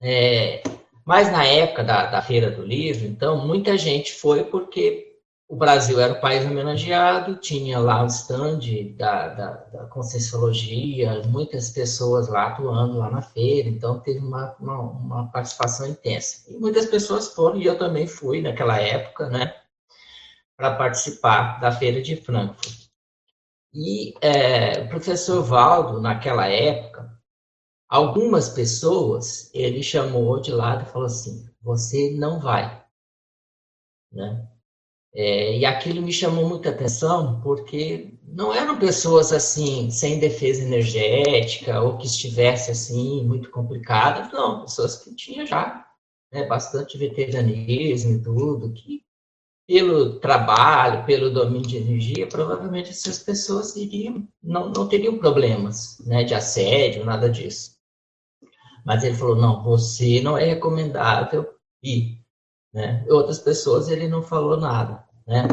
Speaker 6: É, mas na época da, da Feira do Livro, então, muita gente foi porque o Brasil era o país homenageado, tinha lá o stand da, da, da Conscienciologia, muitas pessoas lá atuando lá na feira, então teve uma, uma, uma, participação intensa. E muitas pessoas foram, e eu também fui naquela época, né, para participar da feira de Frankfurt. E é, o professor Valdo, naquela época, algumas pessoas ele chamou de lado e falou assim: você não vai. Né? É, e aquilo me chamou muita atenção porque não eram pessoas assim sem defesa energética ou que estivesse assim muito complicadas, não, pessoas que tinham já né, bastante veteranismo e tudo, que pelo trabalho, pelo domínio de energia, provavelmente essas pessoas iriam, não, não teriam problemas né, de assédio, nada disso. Mas ele falou, não, você não é recomendável ir. Né? Outras pessoas ele não falou nada né?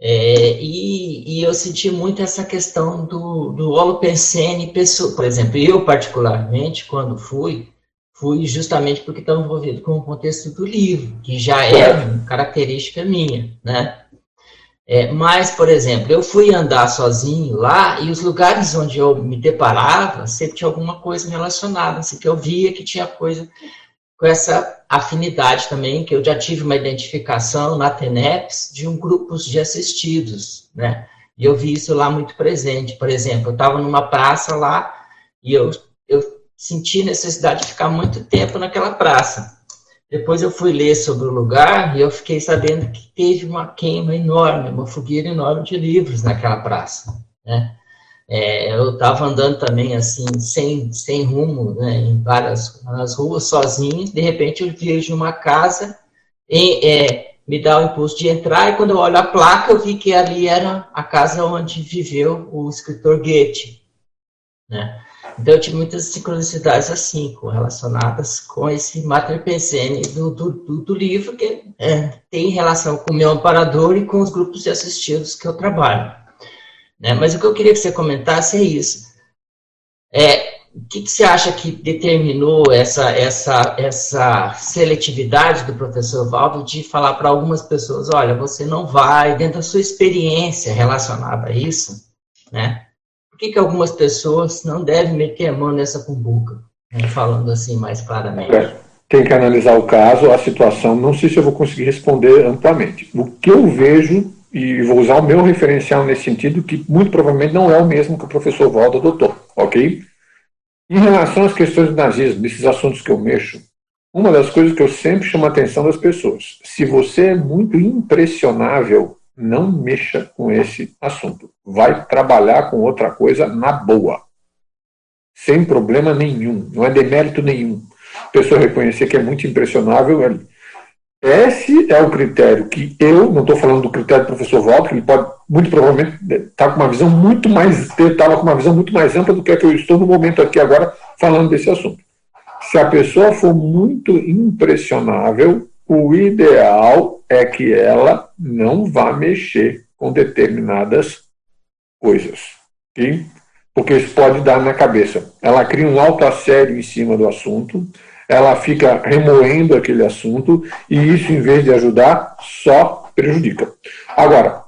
Speaker 6: É, e, e, eu senti muito essa questão do, do holopensene, por exemplo, eu particularmente, quando fui, fui justamente porque estava envolvido com o contexto do livro, que já é característica minha, né? É, mas, por exemplo, eu fui andar sozinho lá e os lugares onde eu me deparava sempre tinha alguma coisa relacionada, assim, que eu via que tinha coisa com essa afinidade também, que eu já tive uma identificação na TENEPS de um grupo de assistidos, né? E eu vi isso lá muito presente. Por exemplo, eu estava numa praça lá e eu senti necessidade de ficar muito tempo naquela praça. Depois eu fui ler sobre o lugar e eu fiquei sabendo que teve uma queima enorme, uma fogueira enorme de livros naquela praça, né? É, eu estava andando também assim, sem, sem rumo, né, em várias nas ruas, sozinho. De repente, eu vejo uma casa, e, é, me dá o impulso de entrar. E quando eu olho a placa, eu vi que ali era a casa onde viveu o escritor Goethe. Né? Então, eu tive muitas sincronicidades assim, relacionadas com esse Mater Pensene do, do, do, do livro, que é, tem relação com o meu amparador e com os grupos de assistidos que eu trabalho. Né? Mas o que eu queria que você comentasse é isso. É, o que, que, você acha que determinou essa, essa, essa seletividade do professor Valdo de falar para algumas pessoas, olha, você não vai, dentro da sua experiência relacionada a isso, né? Por que, que algumas pessoas não devem meter a mão nessa cumbuca? Né? Falando assim mais claramente. É,
Speaker 1: tem que analisar o caso, a situação. Não sei se eu vou conseguir responder amplamente. O que eu vejo e vou usar o meu referencial nesse sentido, que muito provavelmente não é o mesmo que o professor Valdo adotou, ok? Em relação às questões do nazismo, desses assuntos que eu mexo, uma das coisas que eu sempre chamo a atenção das pessoas, se você é muito impressionável, não mexa com esse assunto. Vai trabalhar com outra coisa na boa. Sem problema nenhum. Não é demérito nenhum. A pessoa reconhecer que é muito impressionável ali. Esse é o critério que eu, não estou falando do critério do professor Walter, que ele pode, muito provavelmente, estar tá com uma visão muito mais, estava com uma visão muito mais ampla do que a que eu estou no momento aqui agora falando desse assunto. Se a pessoa for muito impressionável, o ideal é que ela não vá mexer com determinadas coisas. Okay? Porque isso pode dar na cabeça. Ela cria um alto assédio em cima do assunto, ela fica remoendo aquele assunto e isso, em vez de ajudar, só prejudica. Agora,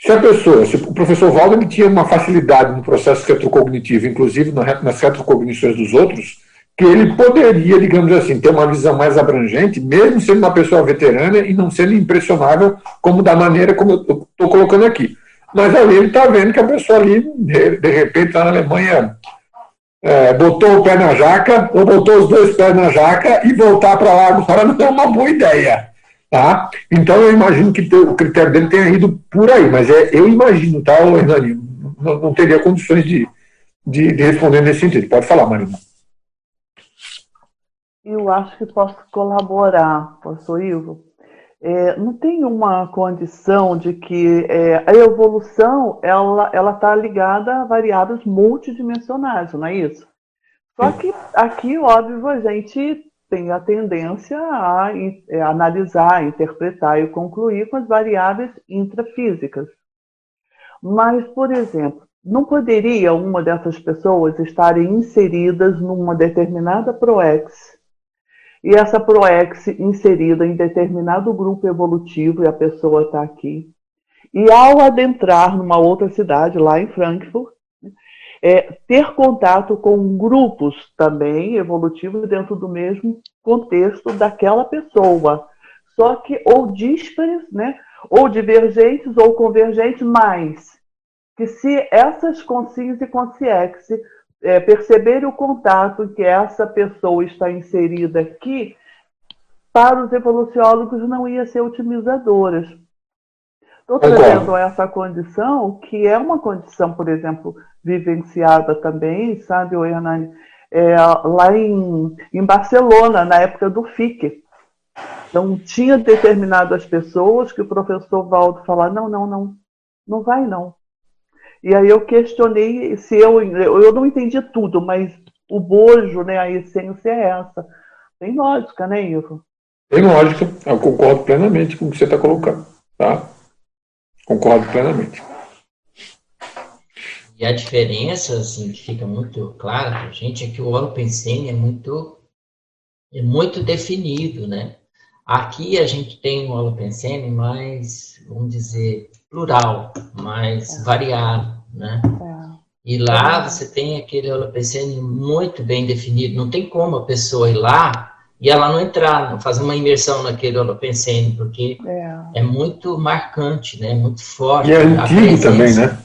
Speaker 1: se a pessoa, se o professor Waldo tinha uma facilidade no processo retrocognitivo, inclusive nas retrocognições dos outros, que ele poderia, digamos assim, ter uma visão mais abrangente, mesmo sendo uma pessoa veterana e não sendo impressionável como da maneira como eu estou colocando aqui. Mas ali ele está vendo que a pessoa ali, de, de repente, está na Alemanha é, botou o pé na jaca, ou botou os dois pés na jaca e voltar para lá agora não é uma boa ideia. Tá? Então eu imagino que o critério dele tenha ido por aí, mas é, eu imagino, tá, Hernani? Não, não teria condições de, de, de, responder nesse sentido. Pode falar, Marina.
Speaker 5: Eu acho que posso colaborar, pastor Ivo. É, não tem uma condição de que é, a evolução ela ela está ligada a variáveis multidimensionais, não é isso? Só que aqui, óbvio, a gente tem a tendência a, é, analisar, interpretar e concluir com as variáveis intrafísicas. Mas, por exemplo, não poderia uma dessas pessoas estarem inseridas numa determinada PROEX e essa PROEX inserida em determinado grupo evolutivo, e a pessoa está aqui. E ao adentrar numa outra cidade, lá em Frankfurt, é, ter contato com grupos também evolutivos dentro do mesmo contexto daquela pessoa. Só que ou díspares, né, ou divergentes ou convergentes, mas que se essas consciência e consciex é, perceber o contato que essa pessoa está inserida aqui, para os evoluciólogos não ia ser otimizadoras. Estou trazendo essa condição, que é uma condição, por exemplo, vivenciada também, sabe, o Hernani, é, lá em, em Barcelona, na época do FIC. Então, tinha determinadas pessoas que o professor Valdo falava, não, não, não, não vai não. E aí eu questionei se eu. Eu não entendi tudo, mas o bojo, né, a essência é essa. Tem lógica, né, Ivo?
Speaker 1: Tem lógica, eu concordo plenamente com o que você está colocando, tá? Concordo plenamente.
Speaker 6: E a diferença, assim, que fica muito clara para a gente é que o Holopensene é muito, é muito definido, né? Aqui a gente tem um Holopensene mais, vamos dizer, plural, mais é. variado, né? É. E lá você tem aquele holopensene muito bem definido. Não tem como a pessoa ir lá e ela não entrar, não fazer uma imersão naquele holopensene, porque é. é muito marcante, né? Muito forte.
Speaker 1: E é antigo também, né?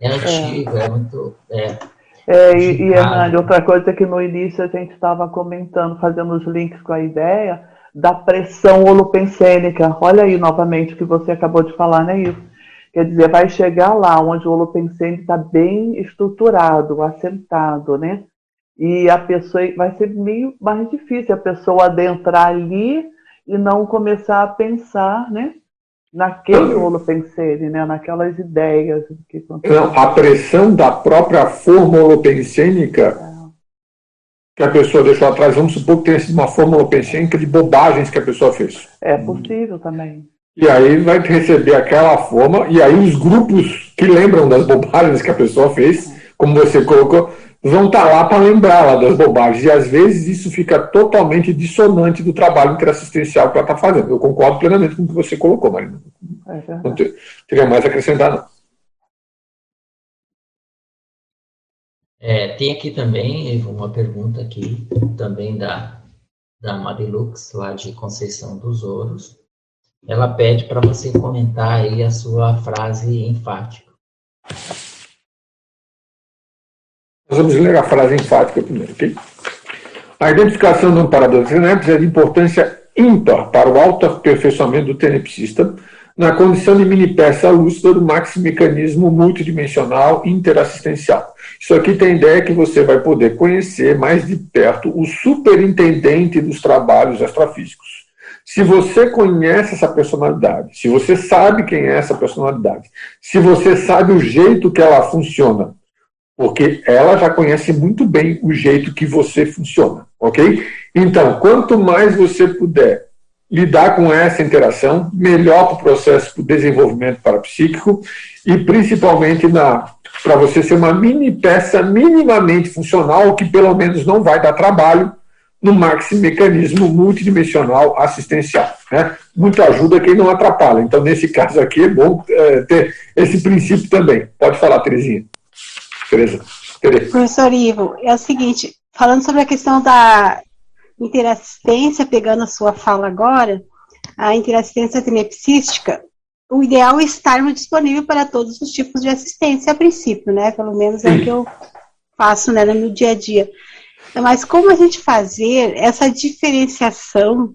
Speaker 6: É antigo, é, é muito. É,
Speaker 5: é, e, e Hernani, outra coisa que no início a gente estava comentando, fazendo os links com a ideia da pressão holopensênica. Olha aí novamente o que você acabou de falar, né, Ivo? Quer dizer, vai chegar lá onde o holopensene está bem estruturado, assentado, né? E a pessoa vai ser meio mais difícil a pessoa adentrar ali e não começar a pensar, né? Naquele holopensene, né? Naquelas ideias.
Speaker 1: Que não, a pressão da própria forma holopensênica é. que a pessoa deixou atrás, vamos supor que tenha sido uma forma holopensênica de bobagens que a pessoa fez.
Speaker 5: É possível também.
Speaker 1: E aí vai receber aquela forma, e aí os grupos que lembram das bobagens que a pessoa fez, como você colocou, vão estar tá lá para lembrá-la das bobagens. E às vezes isso fica totalmente dissonante do trabalho interassistencial que ela está fazendo. Eu concordo plenamente com o que você colocou, Marina. É não teria mais a acrescentar, não.
Speaker 6: É, tem aqui também uma pergunta aqui, também da, da Marilux, lá de Conceição dos Ouros. Ela pede para você comentar aí a sua frase enfática.
Speaker 1: Vamos ler a frase enfática primeiro, ok? A identificação do amparador de TENEPS é de importância ímpar para o autoaperfeiçoamento do tenepsista na condição de mini peça lúcida do maxi-mecanismo multidimensional interassistencial. Isso aqui tem ideia que você vai poder conhecer mais de perto o superintendente dos trabalhos astrofísicos. Se você conhece essa personalidade, se você sabe quem é essa personalidade, se você sabe o jeito que ela funciona, porque ela já conhece muito bem o jeito que você funciona, ok? Então, quanto mais você puder lidar com essa interação, melhor para o processo de desenvolvimento parapsíquico e principalmente para você ser uma mini peça minimamente funcional, que pelo menos não vai dar trabalho no máximo mecanismo multidimensional assistencial. Né? Muito ajuda quem não atrapalha. Então, nesse caso aqui, é bom é, ter esse princípio também. Pode falar, Terezinha.
Speaker 7: Tereza. Tereza. Professor Ivo, é o seguinte, falando sobre a questão da interassistência, pegando a sua fala agora, a interassistência tenepsística, o ideal é estarmos disponível para todos os tipos de assistência a princípio, né? Pelo menos é o que eu faço né, no meu dia a dia. Mas como a gente fazer essa diferenciação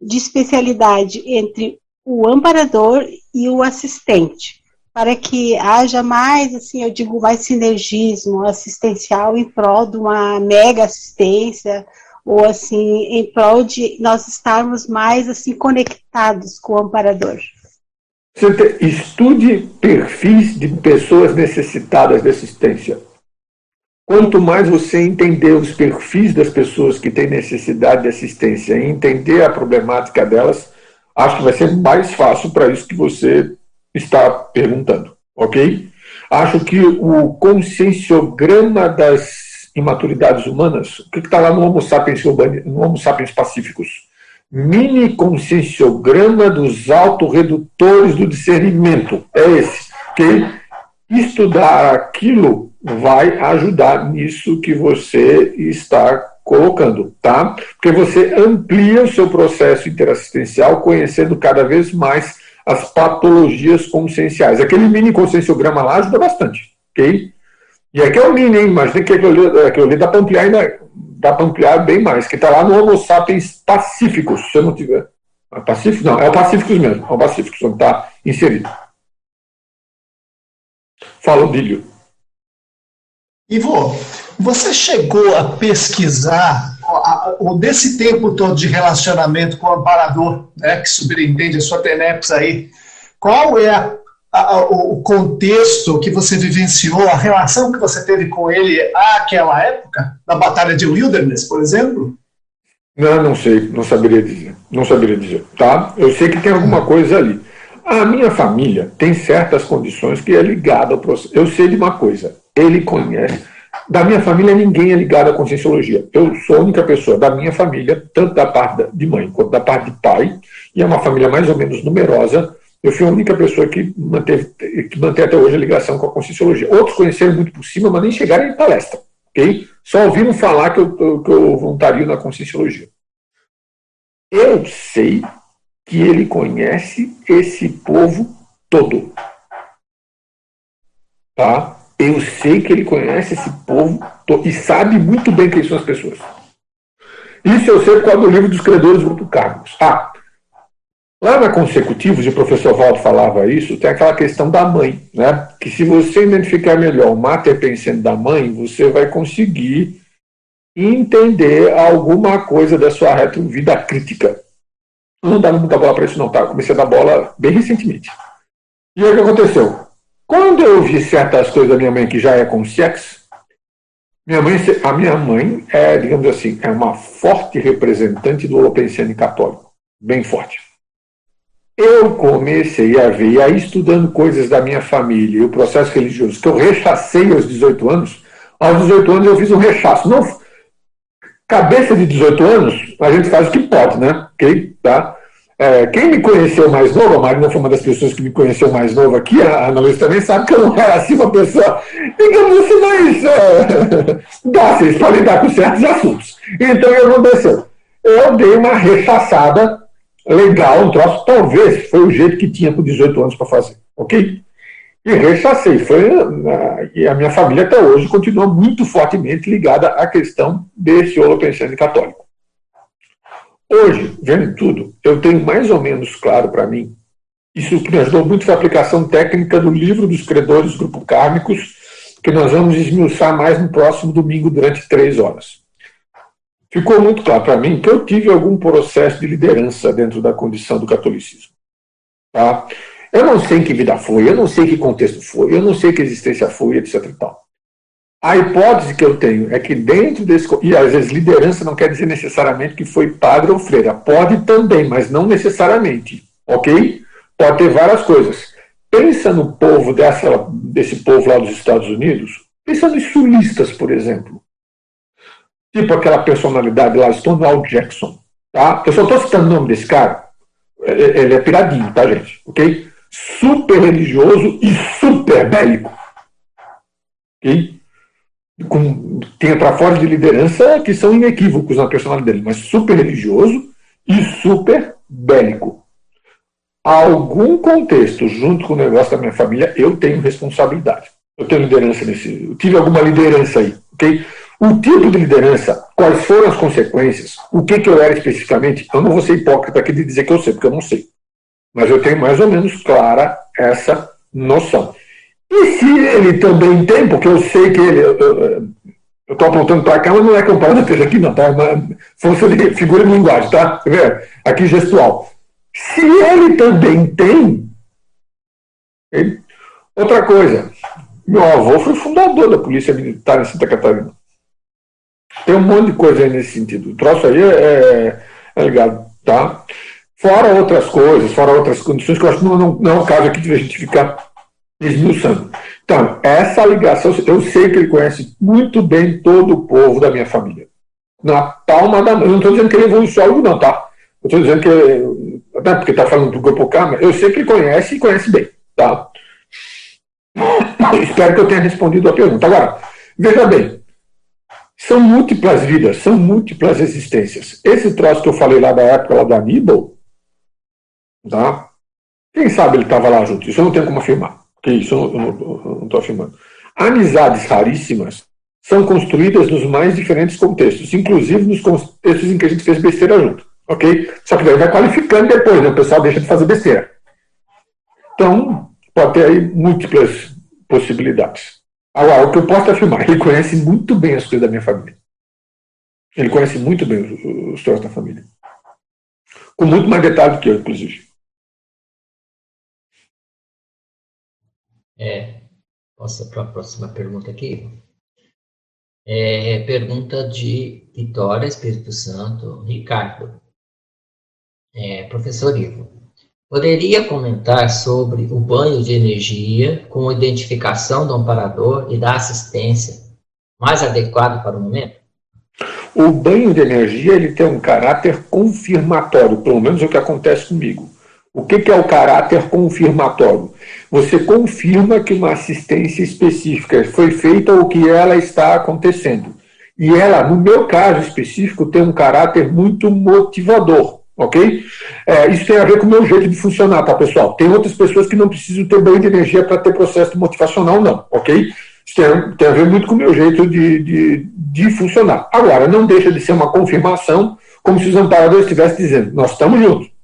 Speaker 7: de especialidade entre o amparador e o assistente? para que haja mais, assim, eu digo, mais sinergismo assistencial em prol de uma mega assistência, ou assim, em prol de nós estarmos mais, assim, conectados com o amparador.
Speaker 1: Estude perfis de pessoas necessitadas de assistência. Quanto mais você entender os perfis das pessoas que têm necessidade de assistência e entender a problemática delas, acho que vai ser mais fácil para isso que você está perguntando, ok? Acho que o conscienciograma das imaturidades humanas, o que está lá no Homo sapiens, no Homo sapiens pacíficos? Mini conscienciograma dos autorredutores do discernimento. É esse, ok? Estudar aquilo vai ajudar nisso que você está colocando, tá? Porque você amplia o seu processo interassistencial conhecendo cada vez mais as patologias conscienciais. Aquele mini conscienciograma lá ajuda bastante, ok? E aqui é o mini, hein? Imagina que aquilo, aquilo ali dá para ampliar ainda, dá para ampliar bem mais, que está lá no Homo sapiens pacíficos, se eu não tiver. É pacífico? Não, é o Pacíficos mesmo, é o Pacíficos, onde está inserido. Fala, Bílio.
Speaker 3: Ivo, você chegou a pesquisar ou desse tempo todo de relacionamento com o amparador, né, que superintende a sua TENEPS aí, qual é a, a, o contexto que você vivenciou, a relação que você teve com ele àquela época, na Batalha de Wilderness, por exemplo?
Speaker 1: Não, não sei, não saberia dizer. Não saberia dizer, tá? Eu sei que tem alguma coisa ali. A minha família tem certas condições que é ligada ao processo. Eu sei de uma coisa, ele conhece da minha família, ninguém é ligado à conscienciologia. Eu sou a única pessoa da minha família, tanto da parte de mãe quanto da parte de pai, e é uma família mais ou menos numerosa. Eu fui a única pessoa que manteve, que mantém até hoje a ligação com a conscienciologia. Outros conheceram muito por cima, mas nem chegaram em palestra. ok? Só ouviram falar que eu, que eu voluntario na conscienciologia. Eu sei que ele conhece esse povo todo. Tá? Eu sei que ele conhece esse povo e sabe muito bem quem são as pessoas. Isso eu sei por causa do livro dos credores do grupo. Ah, lá na Consecutivos, e o professor Valdo falava isso, tem aquela questão da mãe, né? Que se você identificar melhor o mater pensando da mãe, você vai conseguir entender alguma coisa da sua retrovida crítica. Não dá muita bola para isso não, tá? comecei a dar bola bem recentemente. E aí o que aconteceu? Quando eu vi certas coisas da minha mãe que já é com sexo, minha mãe, a minha mãe é, digamos assim, é uma forte representante do holopensiano católico, bem forte. Eu comecei a ver, aí estudando coisas da minha família e o processo religioso, que eu rechacei aos 18 anos, aos 18 anos eu fiz um rechaço. Não, cabeça de 18 anos, a gente faz o que pode, né? Ok? Tá? É, quem me conheceu mais novo, a Marina foi uma das pessoas que me conheceu mais novo aqui, a Ana Luiz também sabe que eu não era assim uma pessoa, digamos assim, mais é, dóceis para lidar com certos assuntos. Então, o que aconteceu? Eu dei uma rechaçada legal, um troço, talvez foi o jeito que tinha com 18 anos para fazer, ok? E rechacei. Foi, e a minha família até hoje continua muito fortemente ligada à questão desse holopensione católico. Hoje, vendo tudo, eu tenho mais ou menos claro para mim, isso me ajudou muito foi a aplicação técnica do livro dos credores grupo kármicos, que nós vamos esmiuçar mais no próximo domingo durante três horas. Ficou muito claro para mim que eu tive algum processo de liderança dentro da condição do catolicismo. Tá? Eu não sei que vida foi, eu não sei que contexto foi, eu não sei que existência foi, etc. E tal. A hipótese que eu tenho é que dentro desse. E às vezes liderança não quer dizer necessariamente que foi padre ou freira. Pode também, mas não necessariamente. Ok? Pode ter várias coisas. Pensa no povo dessa, desse povo lá dos Estados Unidos. Pensa nos sulistas, por exemplo. Tipo aquela personalidade lá, Stonewall Jackson. Tá? Eu só estou citando o nome desse cara. Ele é piradinho, tá, gente? Ok? Super religioso e super bélico. Ok? Com, tem trafores de liderança que são inequívocos na personalidade dele, mas super religioso e super bélico. Algum contexto, junto com o negócio da minha família, eu tenho responsabilidade. Eu tenho liderança nesse. Eu tive alguma liderança aí, ok? O tipo de liderança, quais foram as consequências, o que, que eu era especificamente, eu não vou ser hipócrita aqui de dizer que eu sei, porque eu não sei. Mas eu tenho mais ou menos clara essa noção. E se ele também tem, porque eu sei que ele. Eu estou apontando para cá, mas não é comparado esteja aqui, não, tá? É força de figura de linguagem, tá? Aqui gestual. Se ele também tem. Ele... Outra coisa, meu avô foi fundador da Polícia Militar em Santa Catarina. Tem um monte de coisa aí nesse sentido. O troço aí é, é ligado, tá? Fora outras coisas, fora outras condições, que eu acho que não, não, não é o caso aqui de a gente ficar esmiuçando. Então, essa ligação, eu sei que ele conhece muito bem todo o povo da minha família. Na palma da mão. Eu não estou dizendo que ele é evoluiu não, tá? Eu estou dizendo que, até porque está falando do grupo K, eu sei que ele conhece e conhece bem, tá? Espero que eu tenha respondido a pergunta. Agora, veja bem, são múltiplas vidas, são múltiplas existências. Esse troço que eu falei lá da época lá do Aníbal, tá? Quem sabe ele estava lá junto? Isso eu não tenho como afirmar isso eu não estou afirmando. Amizades raríssimas são construídas nos mais diferentes contextos, inclusive nos contextos em que a gente fez besteira junto. Ok? Só que daí vai qualificando depois, né? o pessoal deixa de fazer besteira. Então, pode ter aí múltiplas possibilidades. Agora, o que eu posso afirmar, ele conhece muito bem as coisas da minha família. Ele conhece muito bem os, os da família. Com muito mais detalhe do que eu, inclusive.
Speaker 6: É, posso para a próxima pergunta aqui? É, pergunta de Vitória, Espírito Santo, Ricardo. É, professor Ivo, poderia comentar sobre o banho de energia com identificação do amparador e da assistência mais adequado para o momento?
Speaker 1: O banho de energia ele tem um caráter confirmatório, pelo menos é o que acontece comigo. O que, que é o caráter confirmatório? Você confirma que uma assistência específica foi feita ou que ela está acontecendo. E ela, no meu caso específico, tem um caráter muito motivador, ok? É, isso tem a ver com o meu jeito de funcionar, tá, pessoal? Tem outras pessoas que não precisam ter banho de energia para ter processo motivacional, não, ok? Isso tem, tem, a ver muito com o meu jeito de, de, de funcionar. Agora, não deixa de ser uma confirmação, como se os amparadores estivessem dizendo: nós estamos juntos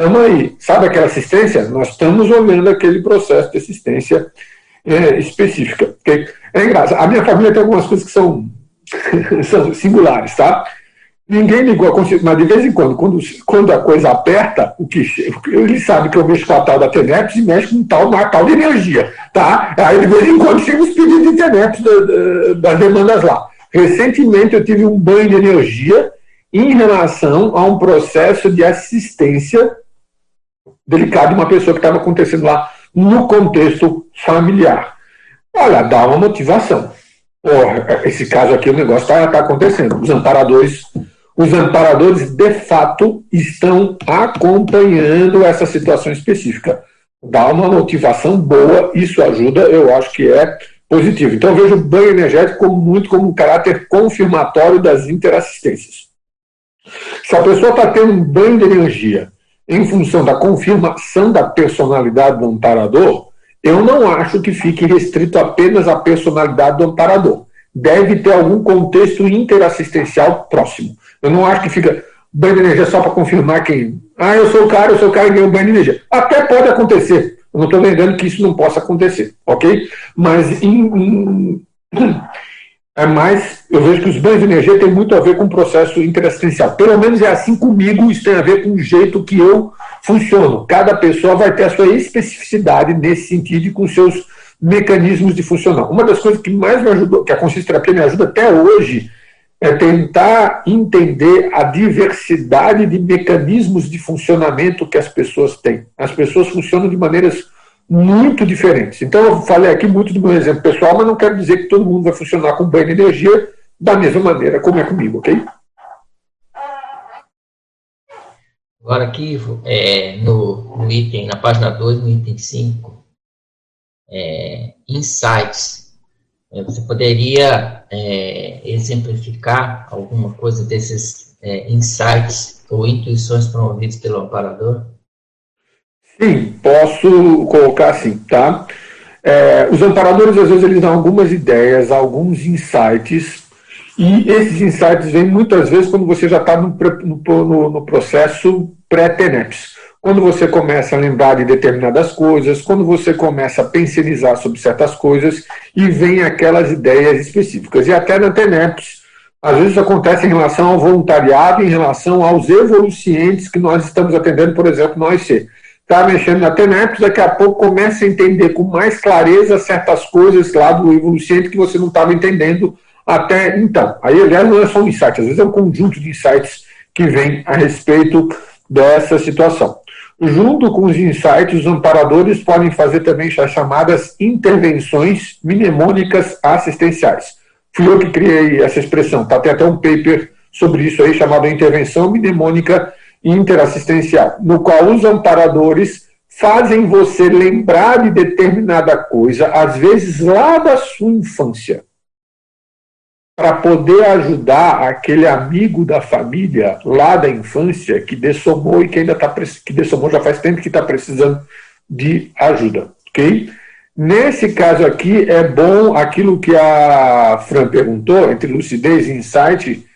Speaker 1: estamos aí. Sabe aquela assistência? Nós estamos olhando aquele processo de assistência é, específica. Okay? É engraçado. A minha família tem algumas coisas que são, são singulares, tá? Ninguém ligou a consciência, mas de vez em quando, quando, quando a coisa aperta, o que ele sabe que eu mexo com a tal da TENEPS e mexo com tal, uma tal de energia, tá? Aí de vez em quando chega os pedidos de TENEPS das demandas lá. Recentemente eu tive um banho de energia em relação a um processo de assistência delicado de uma pessoa que estava acontecendo lá no contexto familiar. Olha, dá uma motivação. Porra, esse caso aqui, o negócio está tá acontecendo. Os amparadores, os amparadores de fato estão acompanhando essa situação específica. Dá uma motivação boa, isso ajuda, eu acho que é positivo. Então vejo o banho energético muito como um caráter confirmatório das interassistências. Se a pessoa está tendo um banho de energia em função da confirmação da personalidade do amparador, eu não acho que fique restrito apenas à personalidade do amparador. Deve ter algum contexto interassistencial próximo. Eu não acho que fica banho de energia só para confirmar quem. Ah, eu sou o cara, eu sou o cara que ganhou banho de energia. Até pode acontecer. Eu não estou negando que isso não possa acontecer, ok? Mas em, é mais, eu vejo que os banhos de energia têm muito a ver com o processo interassistencial. Pelo menos é assim comigo, isso tem a ver com o jeito que eu funciono. Cada pessoa vai ter a sua especificidade nesse sentido e com seus mecanismos de funcionar. Uma das coisas que mais me ajudou, que a consciência terapia me ajuda até hoje, é tentar entender a diversidade de mecanismos de funcionamento que as pessoas têm. As pessoas funcionam de maneiras muito diferentes. Então, eu falei aqui muito do meu exemplo pessoal, mas não quero dizer que todo mundo vai funcionar com banho de energia da mesma maneira como é comigo, ok?
Speaker 6: Agora aqui, é, no, no, item, na página 2, no item 5, é, insights. É, você poderia é, exemplificar alguma coisa desses é, insights ou intuições promovidos pelo amparador?
Speaker 1: Sim, posso colocar assim, tá? É, os amparadores, às vezes, eles dão algumas ideias, alguns insights, e esses insights vêm muitas vezes quando você já está no, no, no processo pré-TENEPS. Quando você começa a lembrar de determinadas coisas, quando você começa a pensionizar sobre certas coisas e vem aquelas ideias específicas. E até na TENEPS, às vezes acontece em relação ao voluntariado, em relação aos evolucientes que nós estamos atendendo, por exemplo, no OIC. Está mexendo na TENEPS, daqui a pouco começa a entender com mais clareza certas coisas lá do evoluciente que você não estava entendendo até então. Aí, aliás, não é só um insight, às vezes é um conjunto de insights que vem a respeito dessa situação. Junto com os insights, os amparadores podem fazer também as chamadas intervenções mnemônicas assistenciais. Fui eu que criei essa expressão, tá? Tem até um paper sobre isso aí chamado intervenção mnemônica interassistencial, no qual os amparadores fazem você lembrar de determinada coisa, às vezes lá da sua infância para poder ajudar aquele amigo da família lá da infância que dessomou e que ainda está que dessomou já faz tempo que está precisando de ajuda, ok? Nesse caso aqui é bom aquilo que a Fran perguntou entre lucidez e insight,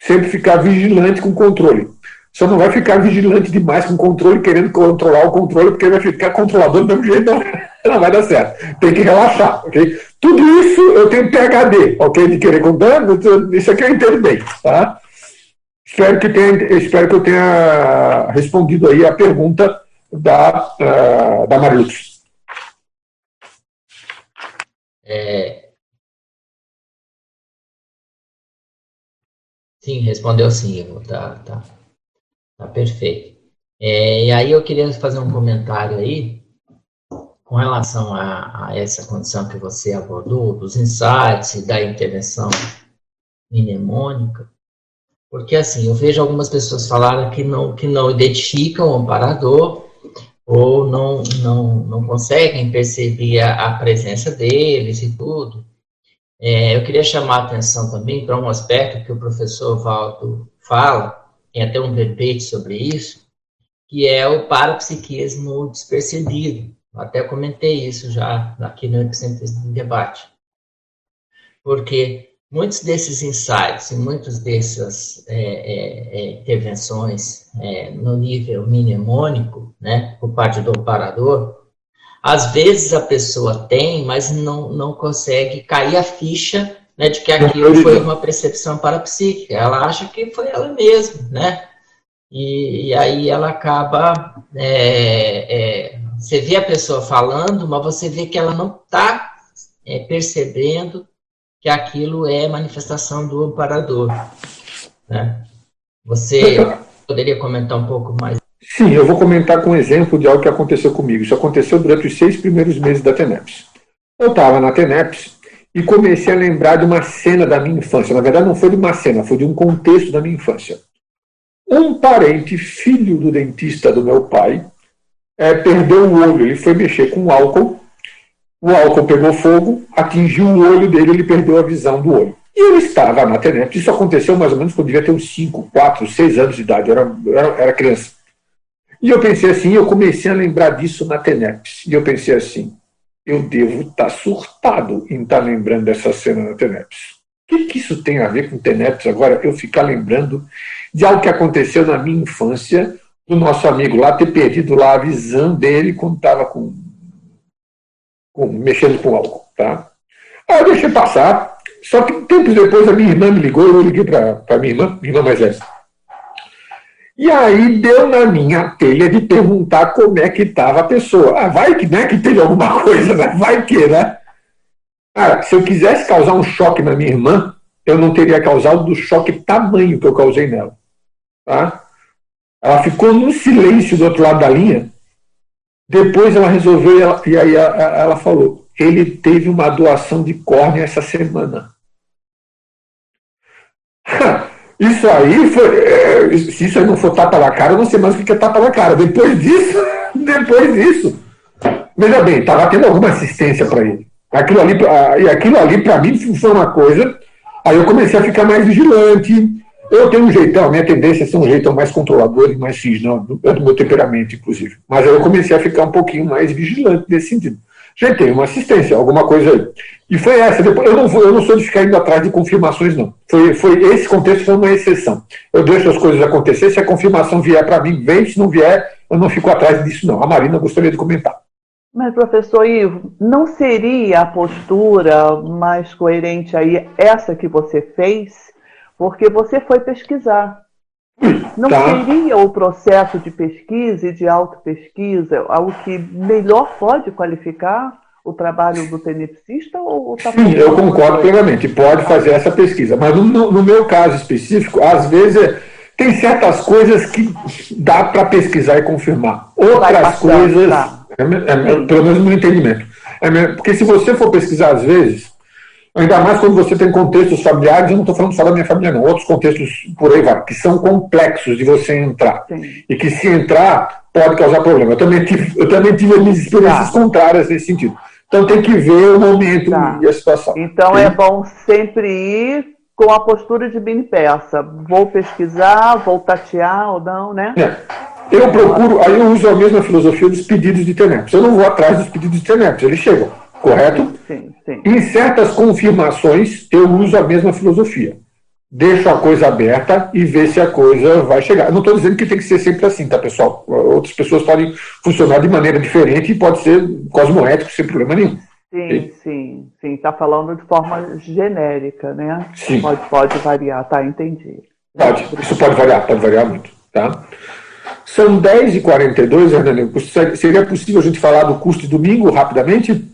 Speaker 1: sempre ficar vigilante com controle. Só não vai ficar vigilante demais com controle, querendo controlar o controle, porque vai ficar controlador do mesmo jeito, não, não vai dar certo. Tem que relaxar, ok? Tudo isso eu tenho PHD, ok? De querer contar, isso aqui eu entendo bem, tá? Espero que, tenha, espero que eu tenha respondido aí a pergunta da, uh, da Marilux.
Speaker 6: É... Sim, respondeu sim, tá, tá, tá perfeito. É, e aí eu queria fazer um comentário aí com relação a, a, essa condição que você abordou, dos insights e da intervenção mnemônica, porque assim, eu vejo algumas pessoas falarem que não, que não identificam o amparador ou não, não, não conseguem perceber a, a presença deles e tudo. É, eu queria chamar a atenção também para um aspecto que o professor Valdo fala, tem até um verbete sobre isso, que é o parapsiquismo despercebido. Até comentei isso já aqui no Epicentro do Debate. Porque muitos desses insights e muitas dessas é, é, é, intervenções é, no nível mnemônico, né, por parte do operador, às vezes a pessoa tem, mas não, não consegue cair a ficha né, de que aquilo foi uma percepção parapsíquica. Ela acha que foi ela mesma, né? E, e aí ela acaba é, é, você vê a pessoa falando, mas você vê que ela não está é, percebendo que aquilo é manifestação do amparador. Né? Você poderia comentar um pouco mais?
Speaker 1: Sim, eu vou comentar com um exemplo de algo que aconteceu comigo. Isso aconteceu durante os seis primeiros meses da TENEPS. Eu estava na TENEPS e comecei a lembrar de uma cena da minha infância. Na verdade, não foi de uma cena, foi de um contexto da minha infância. Um parente, filho do dentista do meu pai, é, perdeu o olho. Ele foi mexer com álcool, o álcool pegou fogo, atingiu o olho dele, ele perdeu a visão do olho. E eu estava na TENEP. Isso aconteceu mais ou menos quando devia ter uns 5, 4, 6 anos de idade, eu era, era, era criança. E eu pensei assim, eu comecei a lembrar disso na TENEPS. E eu pensei assim, eu devo estar tá surtado em estar tá lembrando dessa cena na TENEPS. O que, que isso tem a ver com TENEPS agora? Eu ficar lembrando de algo que aconteceu na minha infância, do nosso amigo lá ter perdido lá a visão dele quando estava com, com, mexendo com álcool. Tá? Aí eu deixei passar, só que tempos depois a minha irmã me ligou, eu liguei para minha irmã, minha irmã mais velha. E aí deu na minha telha de perguntar como é que estava a pessoa. Ah, vai que, né, que teve alguma coisa, né? Vai que, né? Cara, se eu quisesse causar um choque na minha irmã, eu não teria causado do choque tamanho que eu causei nela. Tá? Ela ficou num silêncio do outro lado da linha. Depois ela resolveu, e aí ela falou: ele teve uma doação de córnea essa semana. Isso aí foi. É, se isso aí não for tapa na cara, eu não sei mais o que é tapa na cara. Depois disso, depois disso. Veja bem, estava tendo alguma assistência para ele. Aquilo ali, e aquilo ali, para mim, foi uma coisa. Aí eu comecei a ficar mais vigilante. Eu tenho um jeitão, a minha tendência é ser um jeitão mais controlador e mais rígido, é do meu temperamento, inclusive. Mas aí eu comecei a ficar um pouquinho mais vigilante nesse sentido. Já tem uma assistência, alguma coisa aí. E foi essa. Depois, eu, não vou, eu não sou de ficar indo atrás de confirmações, não. Foi, foi Esse contexto foi uma exceção. Eu deixo as coisas acontecer. Se a confirmação vier para mim, vem. Se não vier, eu não fico atrás disso, não. A Marina gostaria de comentar.
Speaker 5: Mas, professor Ivo, não seria a postura mais coerente aí essa que você fez? Porque você foi pesquisar. Não tá. seria o processo de pesquisa e de autopesquisa algo que melhor pode qualificar o trabalho do tenepsista? Ou
Speaker 1: tá Sim, eu concordo plenamente. Pode fazer essa pesquisa. Mas no, no meu caso específico, às vezes tem certas coisas que dá para pesquisar e confirmar. Outras coisas, tá. é, é, pelo menos no entendimento. É, porque se você for pesquisar às vezes, Ainda mais quando você tem contextos familiares, eu não estou falando só da minha família, não, outros contextos por aí vai, que são complexos de você entrar. Sim. E que se entrar, pode causar problema. Eu também tive, eu também tive as minhas experiências tá. contrárias nesse sentido. Então tem que ver o momento tá. e a situação.
Speaker 5: Então Sim. é bom sempre ir com a postura de bem peça. Vou pesquisar, vou tatear ou não, né?
Speaker 1: É. Eu procuro, aí eu uso a mesma filosofia dos pedidos de TENEPS. Eu não vou atrás dos pedidos de TENEPS, eles chegam correto? Sim, sim. Em certas confirmações, eu uso a mesma filosofia. Deixo a coisa aberta e ver se a coisa vai chegar. Não estou dizendo que tem que ser sempre assim, tá, pessoal? Outras pessoas podem funcionar de maneira diferente e pode ser cosmoético sem problema nenhum.
Speaker 5: Sim, e... sim, sim. Está falando de forma genérica, né? Sim. Pode, pode variar, tá? Entendi.
Speaker 1: Pode, isso pode variar, pode variar muito, tá? São 10h42, Hernani. Seria possível a gente falar do curso de domingo rapidamente?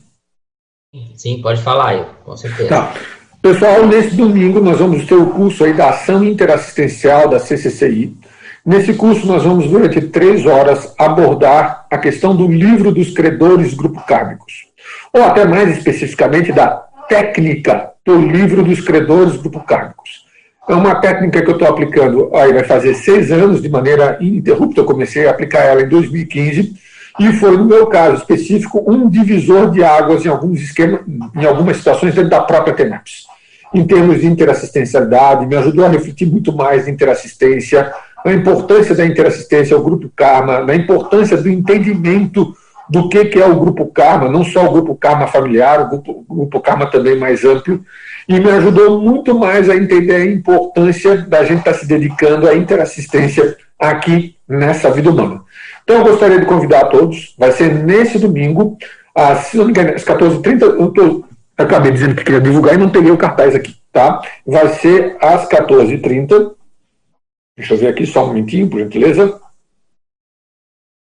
Speaker 6: Sim, pode falar, eu, com certeza. Tá.
Speaker 1: Pessoal, nesse domingo nós vamos ter o curso aí da Ação Interassistencial da CCCI. Nesse curso nós vamos, durante três horas, abordar a questão do livro dos credores grupo kármicos. Ou até mais especificamente da técnica do livro dos credores grupo kármicos. É uma técnica que eu estou aplicando, aí vai fazer seis anos, de maneira ininterrupta, eu comecei a aplicar ela em 2015, e foi, no meu caso específico, um divisor de águas em alguns esquemas, em algumas situações dentro da própria TENAPS. Em termos de interassistencialidade, me ajudou a refletir muito mais em interassistência, a importância da interassistência ao grupo Karma, na importância do entendimento do que, que é o grupo Karma, não só o grupo Karma familiar, o grupo, o grupo Karma também mais amplo, e me ajudou muito mais a entender a importância da gente estar se dedicando à interassistência aqui nessa vida humana. Então, eu gostaria de convidar a todos, vai ser nesse domingo, às, se não me engano, às 14h30, eu, tô, eu acabei dizendo que queria divulgar e não peguei o cartaz aqui, tá? Vai ser às 14h30, deixa eu ver aqui só um momentinho, por gentileza.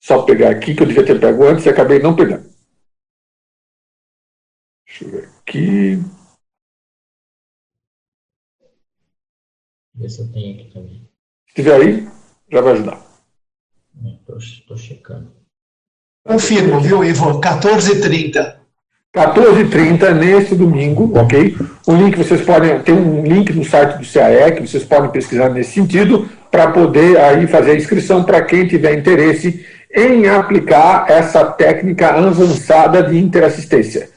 Speaker 1: Só pegar aqui, que eu devia ter pego antes e acabei não pegando. Deixa eu ver aqui.
Speaker 6: Ver se eu tenho aqui também.
Speaker 1: Se tiver aí, já vai ajudar.
Speaker 6: Estou checando.
Speaker 3: Confirmo, viu, Ivo? 14h30.
Speaker 1: 14h30 neste domingo, ok? O link vocês podem, tem um link no site do CAE que vocês podem pesquisar nesse sentido para poder aí fazer a inscrição para quem tiver interesse em aplicar essa técnica avançada de interassistência.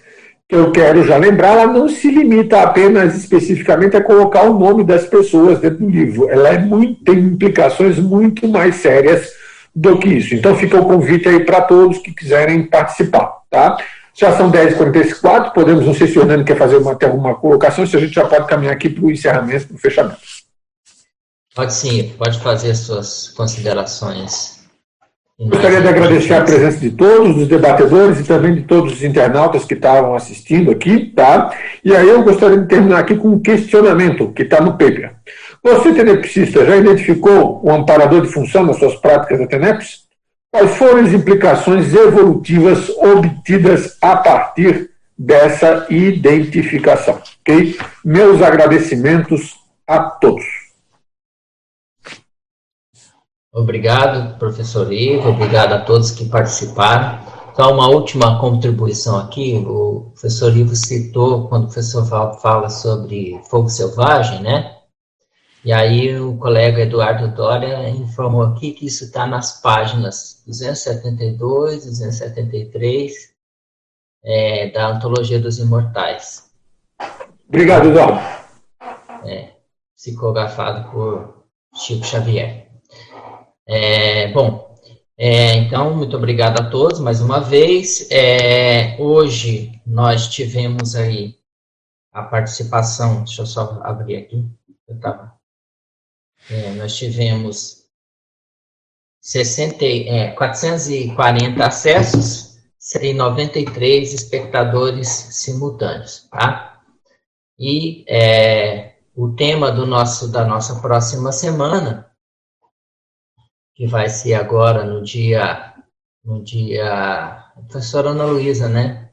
Speaker 1: Eu quero já lembrar, ela não se limita apenas especificamente a colocar o nome das pessoas dentro do livro. Ela é muito, tem implicações muito mais sérias do que isso. Então fica o convite aí para todos que quiserem participar, tá? Já são 10h44, podemos, não sei se o Hernani quer fazer uma, alguma colocação, se a gente já pode caminhar aqui para o encerramento, para o fechamento.
Speaker 6: Pode sim, pode fazer as suas considerações
Speaker 1: Gostaria de agradecer a presença de todos os debatedores e também de todos os internautas que estavam assistindo aqui, tá? E aí eu gostaria de terminar aqui com um questionamento que está no paper. Você, tenepsista, já identificou o amparador de função nas suas práticas da TENEPS? Quais foram as implicações evolutivas obtidas a partir dessa identificação? Meus agradecimentos a todos.
Speaker 6: Obrigado, professor Ivo, obrigado a todos que participaram. Então, uma última contribuição aqui, o professor Ivo citou, quando o professor fala sobre fogo selvagem, né? E aí o colega Eduardo Dória informou aqui que isso está nas páginas 272, 273 é, da Antologia dos Imortais.
Speaker 1: Obrigado, Eduardo.
Speaker 6: É, psicografado por Chico Xavier. É, bom, é, então, muito obrigado a todos mais uma vez. É, hoje nós tivemos aí a participação, deixa eu só abrir aqui, eu tava, é, nós tivemos 60, 440 é, acessos e 93 espectadores simultâneos, tá? E é, o tema do nosso, da nossa próxima semana que vai ser agora no dia, no dia, professora Ana Luísa, né?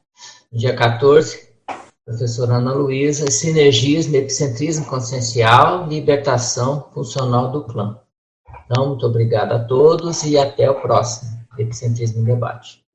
Speaker 6: No dia 14, professora Ana Luísa, sinergismo, epicentrismo consciencial, libertação funcional do clã. Então, muito obrigado a todos e até o próximo Epicentrismo em Debate.